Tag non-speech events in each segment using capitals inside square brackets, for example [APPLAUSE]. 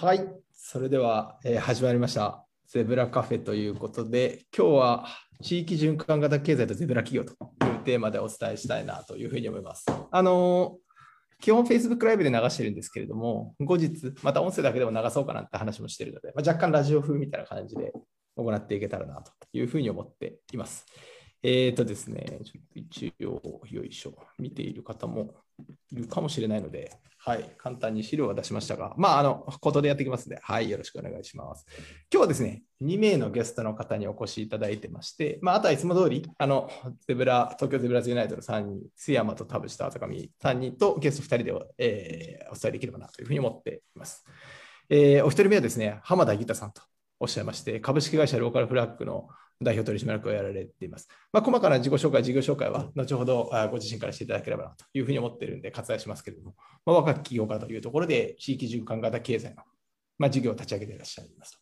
はい、それでは、えー、始まりました。ゼブラカフェということで、今日は地域循環型経済とゼブラ企業というテーマでお伝えしたいなというふうに思います。あのー、基本 Facebook ライブで流してるんですけれども、後日、また音声だけでも流そうかなって話もしてるので、まあ、若干ラジオ風みたいな感じで行っていけたらなというふうに思っています。えっ、ー、とですね、ちょっと一応、よいしょ、見ている方もいるかもしれないので、はい、簡単に資料は出しましたが、まあ、あの、ことでやっていきますので、はい、よろしくお願いします。今日はですね、2名のゲストの方にお越しいただいてまして、まあ、あとはいつも通り、あの、ゼブラ、東京ゼブラズユナイトの3人、須山と田淵と浅上3人とゲスト2人で、えー、お伝えできればなというふうに思っています。えー、お一人目はですね、浜田裕太さんとおっしゃいまして、株式会社ローカルフラッグの代表取締役をやられています。まあ、細かな自己紹介、事業紹介は後ほどご自身からしていただければなというふうに思っているので割愛しますけれども、まあ、若き企業家というところで地域循環型経済の、まあ、事業を立ち上げていらっしゃいますと。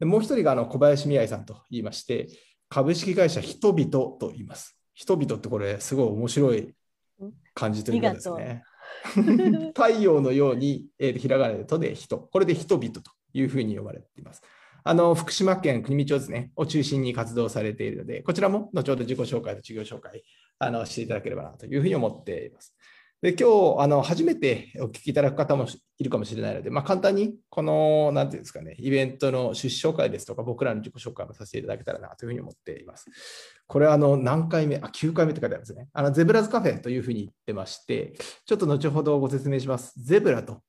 でもう一人があの小林美愛さんと言いまして、株式会社人々と言います。人々ってこれすごい面白い感じということですね。[LAUGHS] 太陽のように、えー、ひらがなでとで人、これで人々というふうに呼ばれています。あの福島県国見町ですね、を中心に活動されているので、こちらも後ほど自己紹介と事業紹介あのしていただければなというふうに思っています。で今日あの初めてお聞きいただく方もいるかもしれないので、まあ、簡単にこの、なんていうんですかね、イベントの出資紹介ですとか、僕らの自己紹介もさせていただけたらなというふうに思っています。これはあの何回目、あ、9回目って書いてあるんですね。あのゼブラズカフェというふうに言ってまして、ちょっと後ほどご説明します。ゼブラと、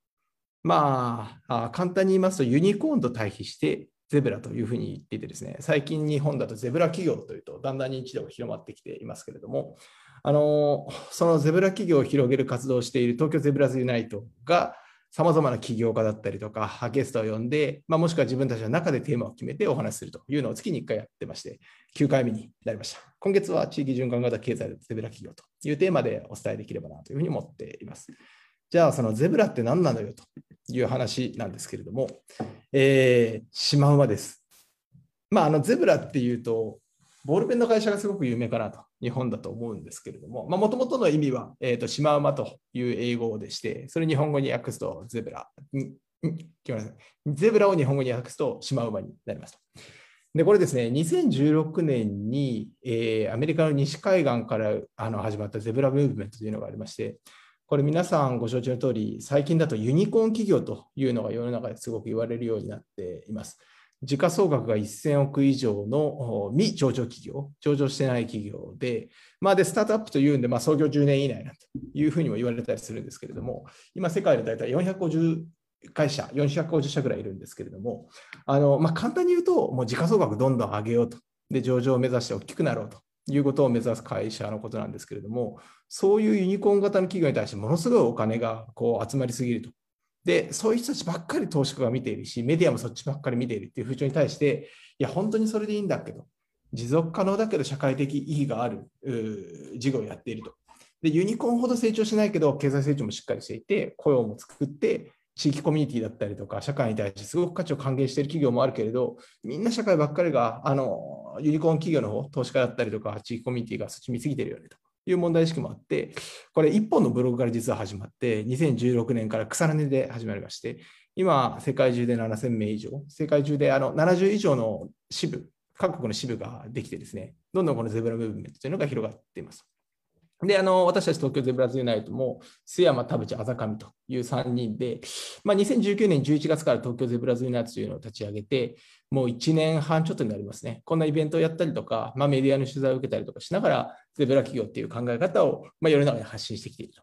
まあ、簡単に言いますと、ユニコーンと対比して、ゼブラというふうに言っていてですね、最近日本だとゼブラ企業というとだんだん認知度が広まってきていますけれども、あのそのゼブラ企業を広げる活動をしている東京ゼブラズユナイトがさまざまな起業家だったりとか、ゲストを呼んで、まあ、もしくは自分たちの中でテーマを決めてお話しするというのを月に1回やってまして、9回目になりました。今月は地域循環型経済ゼブラ企業というテーマでお伝えできればなというふうに思っています。じゃあ、そのゼブラって何なのよという話なんですけれども、えー、シマウマです。まあ、あのゼブラっていうと、ボールペンの会社がすごく有名かなと、日本だと思うんですけれども、もともとの意味は、えーと、シマウマという英語でして、それ日本語に訳すとゼブラ。ゼブラを日本語に訳すとシマウマになりますと。で、これですね、2016年に、えー、アメリカの西海岸からあの始まったゼブラムーブメントというのがありまして、これ皆さんご承知の通り、最近だとユニコーン企業というのが世の中ですごく言われるようになっています。時価総額が1000億以上の未上場企業、上場してない企業で、まあ、でスタートアップというんで、まあ、創業10年以内なんというふうにも言われたりするんですけれども、今、世界で大体450会社、450社ぐらいいるんですけれども、あのまあ、簡単に言うと、もう時価総額どんどん上げようと、で上場を目指して大きくなろうということを目指す会社のことなんですけれども、そういうユニコーン型の企業に対してものすごいお金がこう集まりすぎるとで、そういう人たちばっかり投資家が見ているし、メディアもそっちばっかり見ているっていう風潮に対して、いや、本当にそれでいいんだけど、持続可能だけど社会的意義がある事業をやっていると。で、ユニコーンほど成長しないけど、経済成長もしっかりしていて、雇用も作って、地域コミュニティだったりとか、社会に対してすごく価値を還元している企業もあるけれど、みんな社会ばっかりが、あの、ユニコーン企業の方、投資家だったりとか、地域コミュニティがそっち見すぎてるよねと。いう問題意識もあって、これ1本のブログから実は始まって、2016年から草の根で始まりまして、今、世界中で7000名以上、世界中であの70以上の支部、各国の支部ができてですね、どんどんこのゼブラムーブメントというのが広がっています。で、あの、私たち東京ゼブラズユナイトも、須山、田淵、あざかみという3人で、まあ、2019年11月から東京ゼブラズユナイトというのを立ち上げて、もう1年半ちょっとになりますね。こんなイベントをやったりとか、まあ、メディアの取材を受けたりとかしながら、ゼブラ企業っていう考え方を、まあ、世の中に発信してきている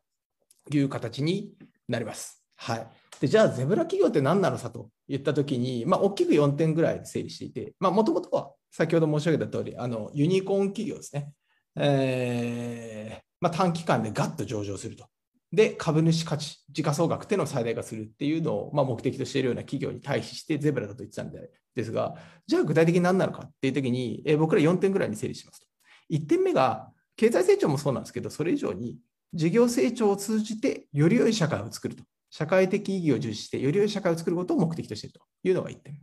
という形になります。はい。でじゃあ、ゼブラ企業って何なのさと言ったときに、まあ、大きく4点ぐらい整理していて、まあもともとは先ほど申し上げた通り、あり、ユニコーン企業ですね。えーまあ、短期間でガッと上場すると。で、株主価値、時価総額っていうのを最大化するっていうのを、まあ、目的としているような企業に対比してゼブラだと言ってたんでですが、じゃあ具体的に何なのかっていうときに、え、僕ら4点ぐらいに整理しますと。1点目が、経済成長もそうなんですけど、それ以上に事業成長を通じてより良い社会を作ると。社会的意義を重視して、より良い社会を作ることを目的としているというのが1点。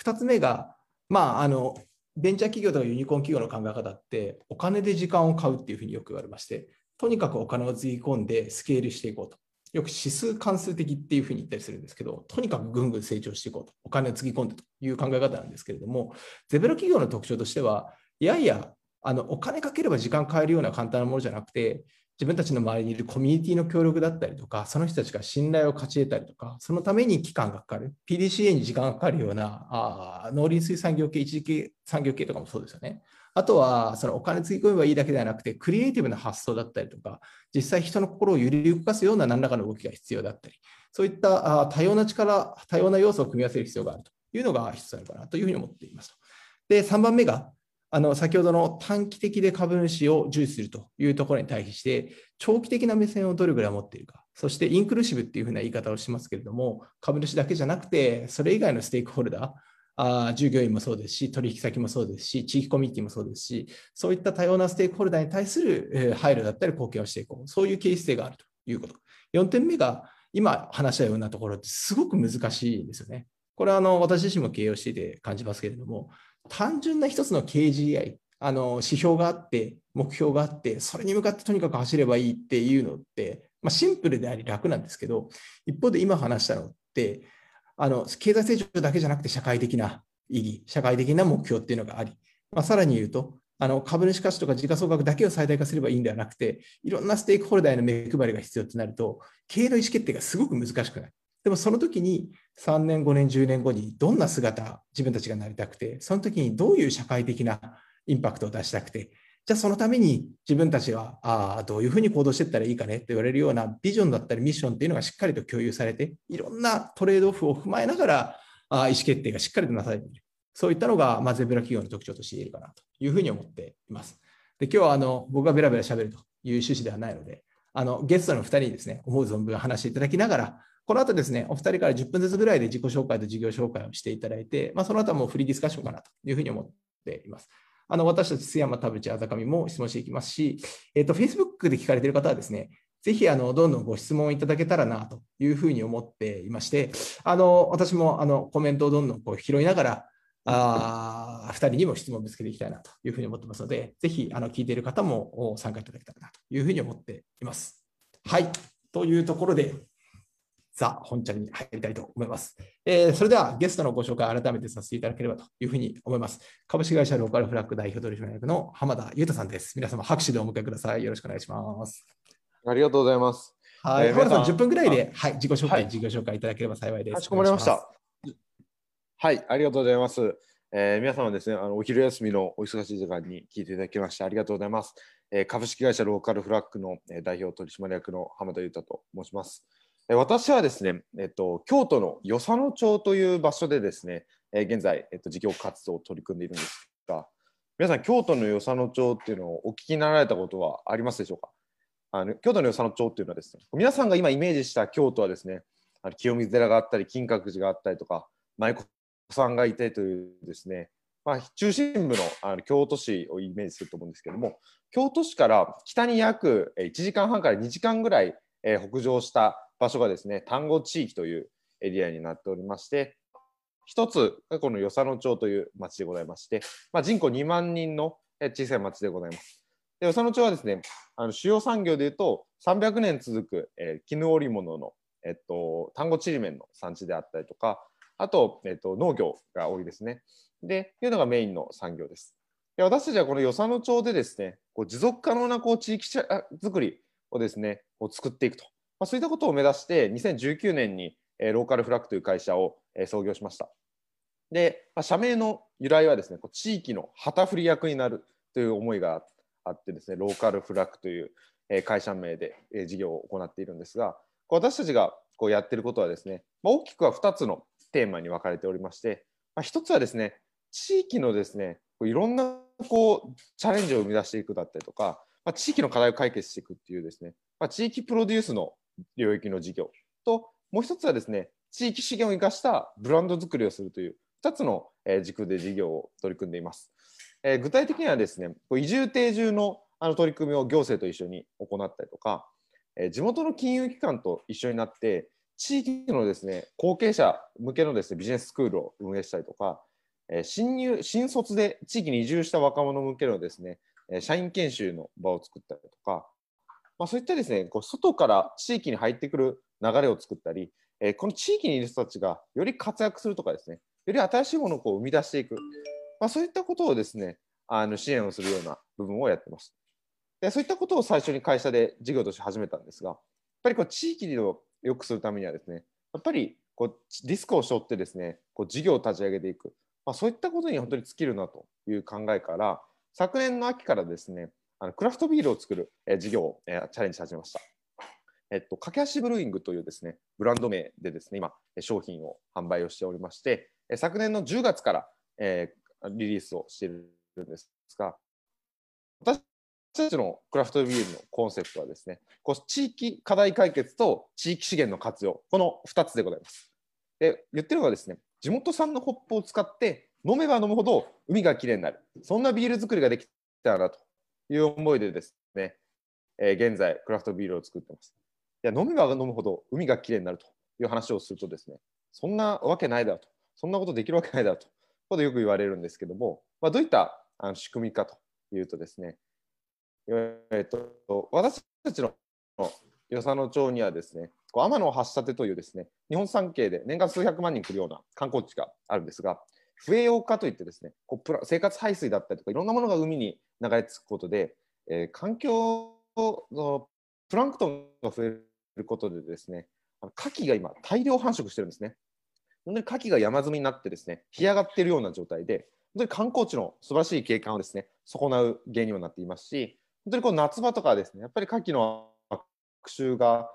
2つ目が、まあ、あのベンチャー企業とかユニコーン企業の考え方って、お金で時間を買うっていうふうによく言われまして、とにかくお金をつぎ込んでスケールしていこうと。よく指数関数的っていうふうに言ったりするんですけど、とにかくぐんぐん成長していこうと、お金をつぎ込んでという考え方なんですけれども、ゼブラ企業の特徴としては、いやいや、あのお金かければ時間変えるような簡単なものじゃなくて、自分たちの周りにいるコミュニティの協力だったりとか、その人たちが信頼を勝ち得たりとか、そのために期間がかかる、PDCA に時間がかかるようなあ農林水産業系、一時系産業系とかもそうですよね。あとは、そのお金つぎ込めばいいだけではなくて、クリエイティブな発想だったりとか、実際人の心を揺り動かすような何らかの動きが必要だったり、そういった多様な力、多様な要素を組み合わせる必要があるというのが一つあるかなというふうに思っています。で、3番目が、あの先ほどの短期的で株主を重視するというところに対比して、長期的な目線をどれぐらい持っているか、そしてインクルーシブっていうふうな言い方をしますけれども、株主だけじゃなくて、それ以外のステークホルダー、あ従業員もそうですし、取引先もそうですし、地域コミュニティもそうですし、そういった多様なステークホルダーに対する配慮だったり貢献をしていこう、そういう形質性があるということ。4点目が、今話したようなところってすごく難しいですよね。これはあの私自身も経営をしていて感じますけれども、単純な一つの KGI、あの指標があって、目標があって、それに向かってとにかく走ればいいっていうのって、まあ、シンプルであり楽なんですけど、一方で今話したのって、あの経済成長だけじゃなくて社会的な意義、社会的な目標っていうのがあり、まあ、さらに言うと、あの株主価値とか時価総額だけを最大化すればいいんではなくて、いろんなステークホルダーへの目配りが必要となると、経営の意思決定がすごく難しくなる。でもその時に3年、5年、10年後にどんな姿、自分たちがなりたくて、その時にどういう社会的なインパクトを出したくて、じゃあそのために自分たちはあどういうふうに行動していったらいいかねって言われるようなビジョンだったりミッションっていうのがしっかりと共有されて、いろんなトレードオフを踏まえながらあ意思決定がしっかりとなされている。そういったのが、まあ、ゼブラ企業の特徴として言えるかなというふうに思っています。で今日はあの僕がベラベラ喋るという趣旨ではないので、あのゲストの2人にですね、思う存分話していただきながら、この後ですね、お二人から10分ずつぐらいで自己紹介と事業紹介をしていただいて、まあ、その後はもうフリーディスカッションかなというふうに思っています。あの私たち須山田淵あざかみも質問していきますし、えっ、ー、と、Facebook で聞かれている方はですね、ぜひあのどんどんご質問いただけたらなというふうに思っていまして、あの私もあのコメントをどんどんこう拾いながら、あ2人にも質問をぶつけていきたいなというふうに思ってますので、ぜひあの聞いている方も参加いただけたらなというふうに思っています。はい。というところで、ザ・本チャレに入りたいと思います。えー、それではゲストのご紹介改めてさせていただければというふうに思います。株式会社ローカルフラッグ代表取締役の浜田裕太さんです。皆様拍手でお迎えください。よろしくお願いします。ありがとうございます。はい、えー、浜田さん10分ぐらいで、はい、自己紹介、はい、事業紹介いただければ幸いです。かしこまりました。はい、ありがとうございます。えー、皆様ですね、あのお昼休みのお忙しい時間に聞いていただきましてありがとうございます。えー、株式会社ローカルフラッグの、えー、代表取締役の浜田裕太と申します。私はですね、えっと、京都の与謝野町という場所でですね、え現在、えっと、事業活動を取り組んでいるんですが、皆さん、京都の与謝野町っていうのをお聞きになられたことはありますでしょうか？あの京都の与謝野町っていうのはですね、皆さんが今イメージした京都はですね、あの清水寺があったり、金閣寺があったりとか、舞妓さんがいてというですね、まあ、中心部のあの京都市をイメージすると思うんですけども、京都市から北に約1時間半から2時間ぐらい北上した場所がですね、丹後地域というエリアになっておりまして、一つがこの与謝野町という町でございまして、まあ、人口2万人の小さい町でございます。で与謝野町はですね、あの主要産業でいうと300年続く、えー、絹織物の、えっと、丹後ちりめんの産地であったりとか、あと、えっと、農業が多いですね。で、いうのがメインの産業です。で私たちはこの与謝野町でですね、こう持続可能なこう地域づくりをですね、こう作っていくとまあ、そういったことを目指して2019年に、えー、ローカルフラッグという会社を、えー、創業しました。で、まあ、社名の由来はですね、こう地域の旗振り役になるという思いがあってですね、ローカルフラッグという、えー、会社名で、えー、事業を行っているんですが、私たちがこうやってることはですね、まあ、大きくは2つのテーマに分かれておりまして、まあ、1つはですね、地域のですね、いろんなこうチャレンジを生み出していくだったりとか、まあ、地域の課題を解決していくっていうですね、まあ、地域プロデュースの領域の事業ともう一つはですね地域資源を生かしたブランド作りをするという2つの軸で事業を取り組んでいます。え具体的にはですね移住定住のあの取り組みを行政と一緒に行ったりとかえ地元の金融機関と一緒になって地域のですね後継者向けのですねビジネススクールを運営したりとかえ新入新卒で地域に移住した若者向けのですね社員研修の場を作ったりとかまあ、そういったですねこう外から地域に入ってくる流れを作ったり、えー、この地域にいる人たちがより活躍するとかですね、より新しいものをこう生み出していく、まあ、そういったことをですね、あの支援をするような部分をやってます。でそういったことを最初に会社で事業として始めたんですが、やっぱりこう地域を良くするためにはですね、やっぱりこうリスクを背負ってですね、こう事業を立ち上げていく、まあ、そういったことに本当に尽きるなという考えから、昨年の秋からですね、あのクラフトビールを作る、え事業を、えチャレンジ始めました。えっと、駆け足ブルーイングというですね、ブランド名でですね、今、商品を販売をしておりまして、昨年の10月から、えー、リリースをしているんですが、私たちのクラフトビールのコンセプトはですね、こう地域課題解決と地域資源の活用、この2つでございます。で言ってるのはですね、地元産のホップを使って飲めば飲むほど海がきれいになる、そんなビール作りができたらなという思いでですね、えー、現在クラフトビールを作ってます。いや飲めば飲むほど海がきれいになるという話をするとですね、そんなわけないだろうと、そんなことできるわけないだろうと、ことよく言われるんですけども、まあ、どういったあの仕組みかというとですね、えっと、私たちの与謝野町にはですね、こう天橋立というですね、日本三景で年間数百万人来るような観光地があるんですが、不栄養化といってですね、こうプラ生活排水だったりとかいろんなものが海に流れ着くことで、えー、環境のプランクトンが増えることでですね、牡蠣が今大量繁殖してるんですね。本当に牡蠣が山積みになってですね、干上がっているような状態で、本当に観光地の素晴らしい景観をですね、損なう原因にもなっていますし、本当にこう夏場とかですね、やっぱり牡蠣の悪臭が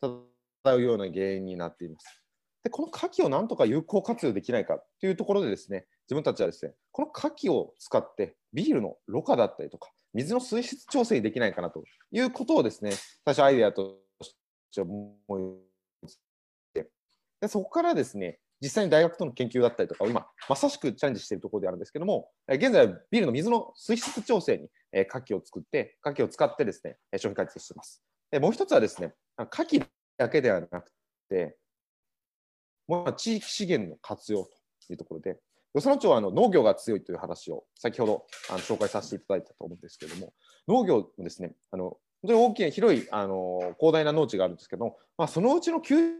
漂うような原因になっています。で、この牡蠣をなんとか有効活用できないかというところでですね、自分たちはですね、この牡蠣を使ってビールのろ過だったりとか、水の水質調整できないかなということをですね、最初アイデアとして思いでそこからですね、実際に大学との研究だったりとかを今、まさしくチャレンジしているところであるんですけども、現在はビールの水の水質調整に牡蠣を作って、牡蠣を使ってですね、商品開発しています。でもう一つはですね、牡蠣だけではなくて、もう地域資源の活用というところで、与謝野町はあの農業が強いという話を先ほどあの紹介させていただいたと思うんですけれども、農業もですね、あの本当に大きな広いあの広大な農地があるんですけども、まあ、そのうちの90%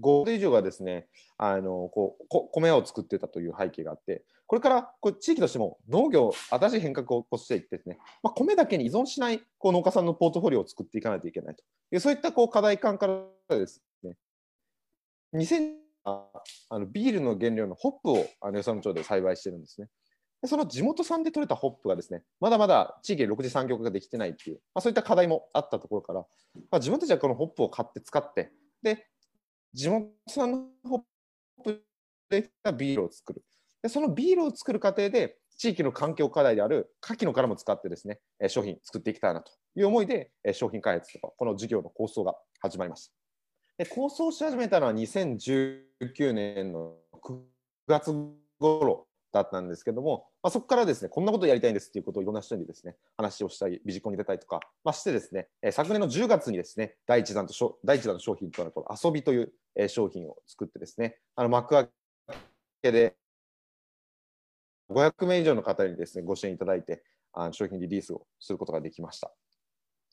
5以上がですねあのこうこ米を作ってたという背景があってこれからこう地域としても農業新しい変革を起こしていってですね、まあ、米だけに依存しないこう農家さんのポートフォリオを作っていかないといけないというそういったこう課題感からですね2000あのビールの原料のホップをあの与謝野町で栽培してるんですね。でその地元産で取れたホップがですねまだまだ地域で6次産業化ができてないっていう、まあ、そういった課題もあったところから、まあ、自分たちはこのホップを買って使ってで地元産のホップでビールを作る。でそのビールを作る過程で地域の環境課題である牡蠣の殻も使ってですね商品作っていきたいなという思いで商品開発とかこの事業の構想が始まりました。で構想し始めたのは2019年の9月頃だったんですけども、まあ、そこからですねこんなことやりたいんですっていうことをいろんな人にですね話をしたりビジコンに出たりとか、まあ、してですね、え昨年の10月にですね第一弾と第一弾の商品となるこの遊びという、え商品を作ってですねあの幕開けで500名以上の方にですねご支援いただいてあの商品リリースをすることができました。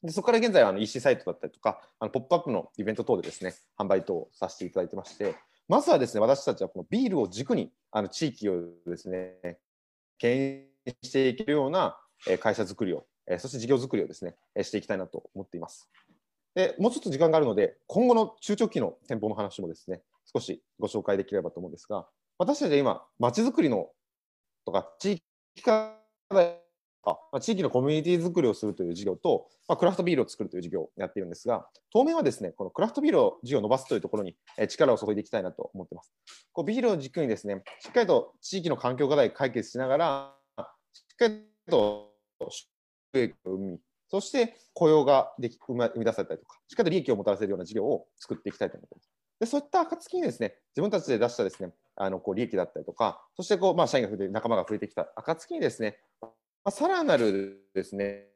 でそこから現在はあの EC サイトだったりとか、あのポップアップのイベント等でですね販売等をさせていただいてまして、まずはですね、私たちはこのビールを軸にあの地域をですね、牽引していけるような会社づくりを、そして事業づくりをですね、していきたいなと思っています。でもうちょっと時間があるので、今後の中長期の店舗の話もですね、少しご紹介できればと思うんですが、私たちは今、まちづくりのとか地域課題ま、地域のコミュニティ作りをするという事業と、まあ、クラフトビールを作るという事業をやっているんですが、当面はですね、このクラフトビールを事業を伸ばすというところに力を注いでいきたいなと思っています。こうビールを軸にですね、しっかりと地域の環境課題を解決しながら、しっかりと収益を生み、そして雇用ができ生み出されたりとか、しっかりと利益をもたらせるような事業を作っていきたいと思っています。でそういった暁にですね、自分たちで出したですね、あのこう利益だったりとか、そしてこう、まあ、社員が増えて、仲間が増えてきた暁にですね、まあ、さらなるですね、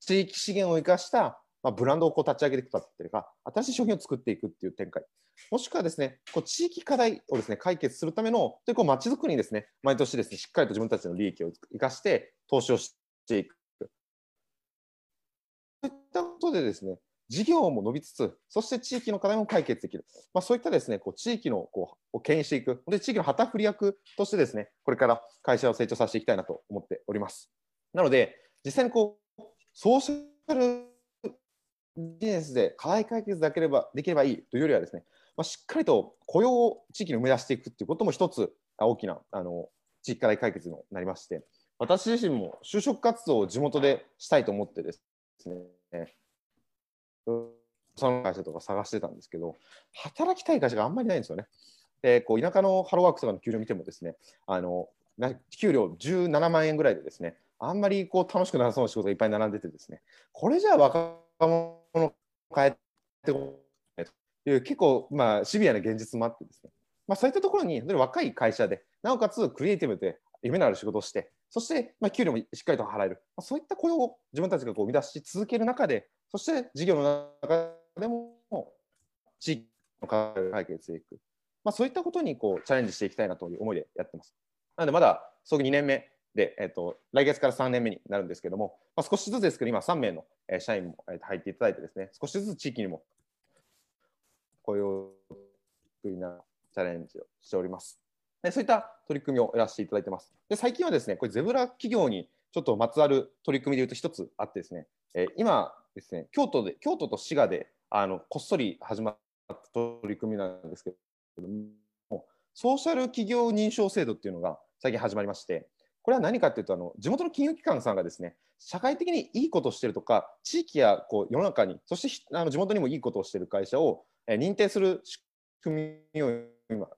地域資源を生かした、まあ、ブランドをこう立ち上げていくとっていうか、新しい商品を作っていくっていう展開。もしくはですね、こう地域課題をですね解決するための、でこう街づくりにですね、毎年ですね、しっかりと自分たちの利益を生かして投資をしていく。いったことでですね、事業も伸びつつ、そして地域の課題も解決できる、まあ、そういったですねこう地域のこうを牽引していく、で地域の旗振り役としてですねこれから会社を成長させていきたいなと思っております。なので、実際にこうソーシャルビジネスで課題解決だければできればいいというよりはですね、まあ、しっかりと雇用を地域に生み出していくということも一つ大きなあの地域課題解決になりまして、私自身も就職活動を地元でしたいと思ってですね、その会社とか探してたんですけど、働きたい会社があんまりないんですよね。でこう田舎のハローワークとかの給料見てもですね、あの給料17万円ぐらいでですね、あんまりこう楽しくなさそうな仕事がいっぱい並んでてですね、これじゃあ若者を変えてこないという結構まあシビアな現実もあってですね、まあ、そういったところに若い会社で、なおかつクリエイティブで夢のある仕事をして、そしてまあ給料もしっかりと払える、まあ、そういった雇用を自分たちがこう生み出し続ける中で、そして事業の中でも地域の課題を解決していく、まあ、そういったことにこうチャレンジしていきたいなという思いでやってます。なのでまだ創業2年目で、えーと、来月から3年目になるんですけども、まあ、少しずつですけど今3名の社員も入っていただいてですね少しずつ地域にも雇用作りなチャレンジをしております。そういった取り組みをやらせていただいてます。で最近はですねこれゼブラ企業にちょっとまつわる取り組みでいうと一つあってですね、え、今ですね京都で京都と滋賀であのこっそり始まった取り組みなんですけどもソーシャル企業認証制度っていうのが最近始まりましてこれは何かっていうとあの地元の金融機関さんがですね社会的にいいことをしてるとか地域やこう世の中にそしてあの地元にもいいことをしてる会社を、え認定する仕組みを今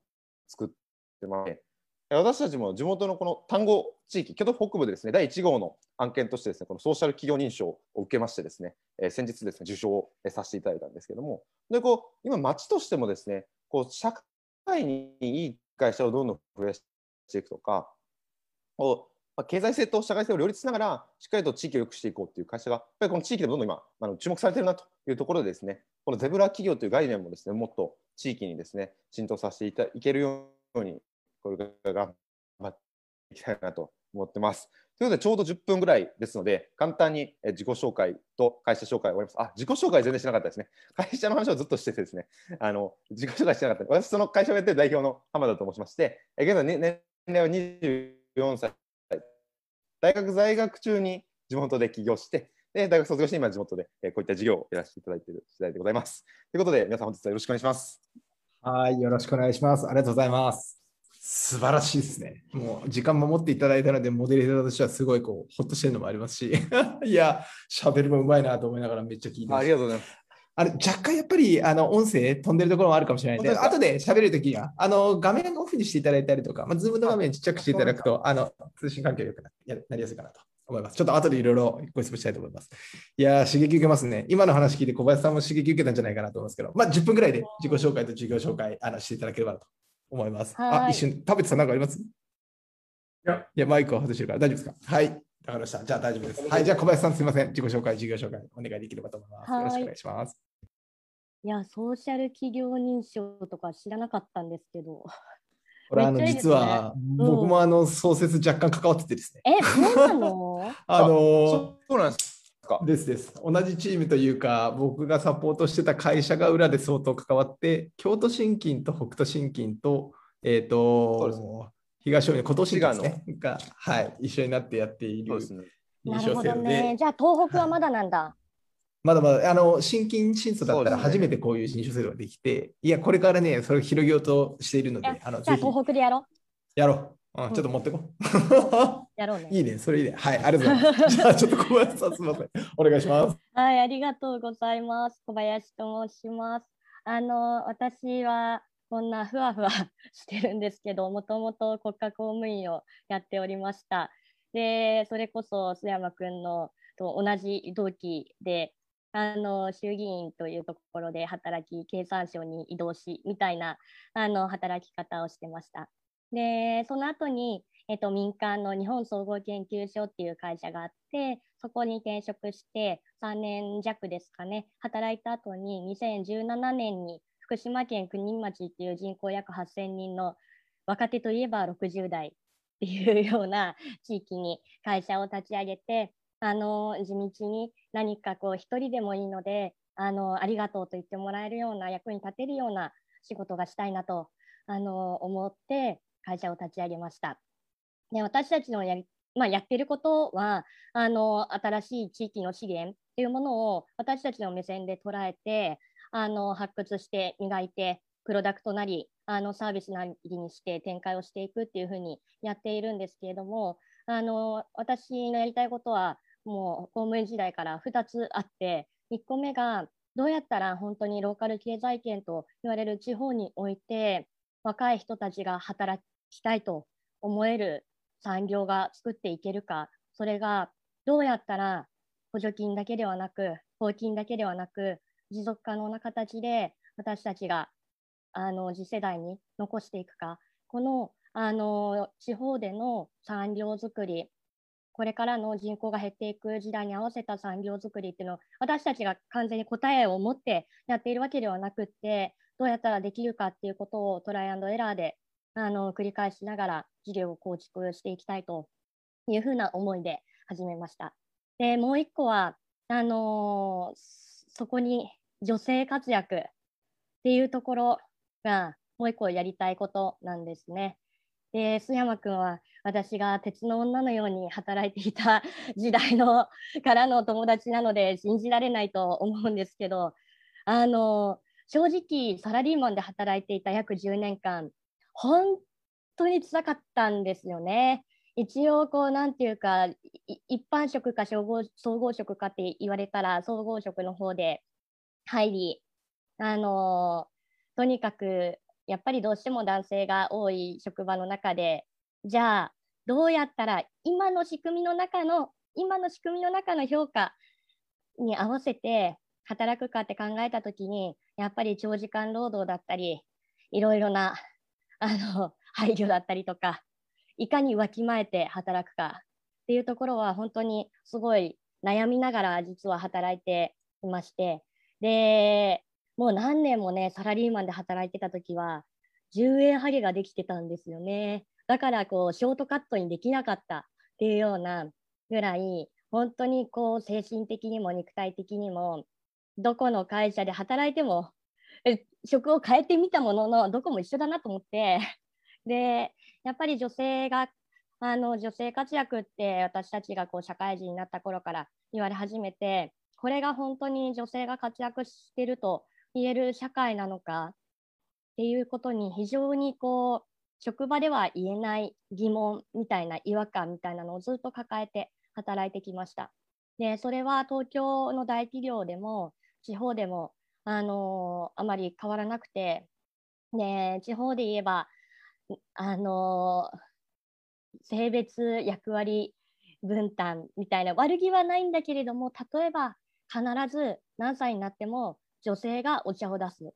作ってます。私たちも地元のこの単語地域、京都北部でですね、第1号の案件としてですね、このソーシャル企業認証を受けましてですね、え、先日ですね、受賞をさせていただいたんですけども、でこう今、町としてもですね、こう社会にいい会社をどんどん増やしていくとか、こうまあ、経済性と社会性を両立しながら、しっかりと地域を良くしていこうという会社が、やっぱりこの地域でどんどん今、あの注目されているなというところでですね、このゼブラ企業という概念もですね、もっと地域にですね、浸透させていけるように、これから頑張っていきたいなと思ってます。ということで、ちょうど10分ぐらいですので、簡単に自己紹介と会社紹介を終わります。あ、自己紹介全然しなかったですね。会社の話をずっとしててですね、あの自己紹介してなかった。私、その会社をやってる代表の浜田と申しまして、現在、年齢は24歳、大学在学中に地元で起業して、で大学卒業して今地元でこういった事業をやらせていただいている次第でございます。ということで、皆さん本日はよろしくお願いします。はい、よろしくお願いします。ありがとうございます。素晴らしいですね。もう時間も持っていただいたので、モデレーターとしてはすごいこうほっとしてるのもありますし、[LAUGHS] いや、喋るもうまいなと思いながらめっちゃ聞いてます。ありがとうございます。あれ若干やっぱりあの音声飛んでるところもあるかもしれないので、後で喋るときにはあの画面をオフにしていただいたりとか、まあ、ズームの画面ちっちゃくしていただくと、あの通信環境が良くなりやすいかなと思います。ちょっと後でいろいろご質問したいと思います。いや刺激受けますね。今の話聞いて小林さんも刺激受けたんじゃないかなと思いますけど、まあ、10分ぐらいで自己紹介と授業紹介あのしていただければと思います。あ、一瞬、食べてさん何かあります？いや、いやマイクを外してるから大丈夫ですか？はい。わかりました。じゃあ大丈夫です。はい。じゃあ小林さんすみません。自己紹介、授業紹介お願いできればと思います。よろしくお願いします。いや、ソーシャル企業認証とか知らなかったんですけど。[LAUGHS] これ、あの、実は、僕もあの、創設若干関わっててですね。え、そうなの？[LAUGHS] あのそうなんですか？ですです。同じチームというか、僕がサポートしてた会社が裏で相当関わって、京都新金と北斗新金と、えっ、ー、と、東尾根、今年ですねが、はい、一緒になってやっている認証制度で、ね、じゃあ東北はまだなんだ。まだまだ、あの、新金新卒だったら初めてこういう認証制度ができて、ね、いや、これからね、それを広げようとしているので、あのじゃあ東北でやろう。やろう。うん、ちょっと持ってこやろうね。いいね、それいいね。はい、ありがとうございます。[LAUGHS] じゃあ、ちょっと小林さん、すみません。お願いします。はい、ありがとうございます。小林と申します。あの、私は、こんなふわふわしてるんですけど、もともと国家公務員をやっておりました。で、それこそ須山君のと同じ同期で、あの衆議院というところで働き、経産省に移動しみたいなあの働き方をしてました。で、その後に、えっと、民間の日本総合研究所っていう会社があって、そこに転職して3年弱ですかね、働いた後に2017年に福島県国見町っていう人口約8000人の若手といえば60代っていうような [LAUGHS] 地域に会社を立ち上げて、あの地道に何かこう一人でもいいのであのありがとうと言ってもらえるような役に立てるような仕事がしたいなとあの思って会社を立ち上げました。で私たちのやりまあ、やってることはあの新しい地域の資源っていうものを私たちの目線で捉えてあの発掘して磨いてプロダクトなりあのサービスなりにして展開をしていくっていうふうにやっているんですけれどもあの私のやりたいことはもう公務員時代から2つあって1個目がどうやったら本当にローカル経済圏と言われる地方において若い人たちが働きたいと思える産業が作っていけるかそれがどうやったら補助金だけではなく公金だけではなく持続可能な形で私たちがあの次世代に残していくか。このあの地方での産業づくりこれからの人口が減っていく時代に合わせた産業づくりっていうのを私たちが完全に答えを持ってやっているわけではなくってどうやったらできるかっていうことをトライアンドエラーであの繰り返しながら事業を構築していきたいというふうな思いで始めました。でもう一個はあのー、そこに女性活躍っていうところがもう一個やりたいことなんですね。で須山君は私が鉄の女のように働いていた時代のからの友達なので信じられないと思うんですけどあの正直サラリーマンで働いていた約10年間本当につらかったんですよね。一応こうなんていうか一般職か総合総合職かって言われたら総合職の方で入りあのとにかくやっぱりどうしても男性が多い職場の中でじゃあどうやったら今の仕組みの中の今の仕組みの中の評価に合わせて働くかって考えた時にやっぱり長時間労働だったりいろいろな [LAUGHS] あの [LAUGHS] 配慮だったりとかいかにわきまえて働くかっていうところは本当にすごい悩みながら実は働いていましてでもう何年もね、サラリーマンで働いてた時は、10円ハゲができてたんですよね。だからこう、ショートカットにできなかったっていうようなぐらい、本当にこう、精神的にも肉体的にも、どこの会社で働いても、職を変えてみたものの、どこも一緒だなと思って、[LAUGHS] で、やっぱり女性が、あの女性活躍って私たちがこう社会人になった頃から言われ始めて、これが本当に女性が活躍してると言える社会なのかっていうことに非常にこう職場では言えない疑問みたいな違和感みたいなのをずっと抱えて働いてきました。でそれは東京の大企業でも地方でもあのあまり変わらなくて。で地方で言えばあの性別役割分担みたいな悪気はないんだけれども例えば必ず何歳になっても女性がお茶を出す。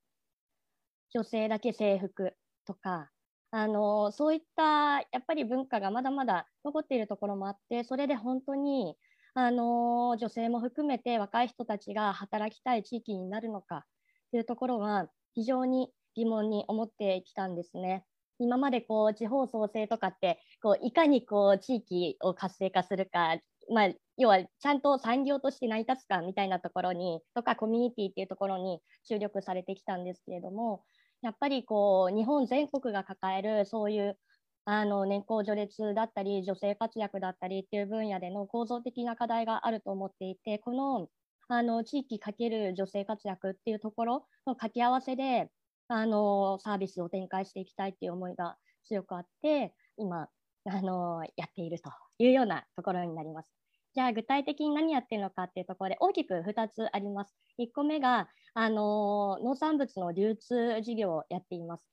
女性だけ制服とか。あのそういったやっぱり文化がまだまだ残っているところもあってそれで本当にあの女性も含めて若い人たちが働きたい地域になるのかというところは非常に疑問に思ってきたんですね。今までこう地方創生とかってこういかにこう地域を活性化するかまあ、要はちゃんと産業として成り立つかみたいなところにとかコミュニティっていうところに注力されてきたんですけれどもやっぱりこう日本全国が抱えるそういうあの年功序列だったり女性活躍だったりっていう分野での構造的な課題があると思っていてこのあの地域かける女性活躍っていうところの掛け合わせであのサービスを展開していきたいっていう思いが強くあって今あのやっているというようなところになります。じゃあ具体的に何やってるのかっていうところで大きく2つあります。1個目が、あの農産物の流通事業をやっています。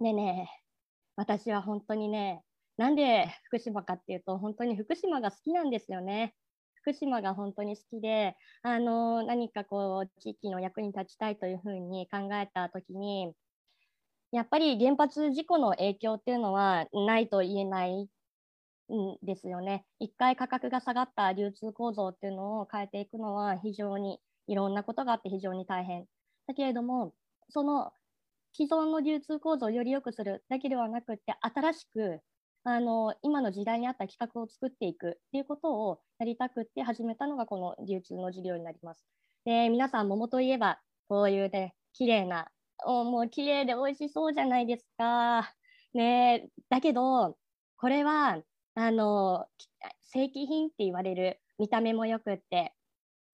でね、私は本当にね、なんで福島かっていうと、本当に福島が好きなんですよね。福島が本当に好きで、あの何かこう地域の役に立ちたいというふうに考えた時に、やっぱり原発事故の影響っていうのはないと言えないんですよね。一回価格が下がった流通構造っていうのを変えていくのは非常にいろんなことがあって非常に大変。だけれども、その既存の流通構造をより良くするだけではなくて、新しくあの今の時代に合った企画を作っていくっていうことをやりたくって始めたのがこの流通の授業になります。で皆さん桃といえばこういうね綺麗なもう綺麗で美味しそうじゃないですか。ねだけどこれはあの正規品って言われる見た目もよくって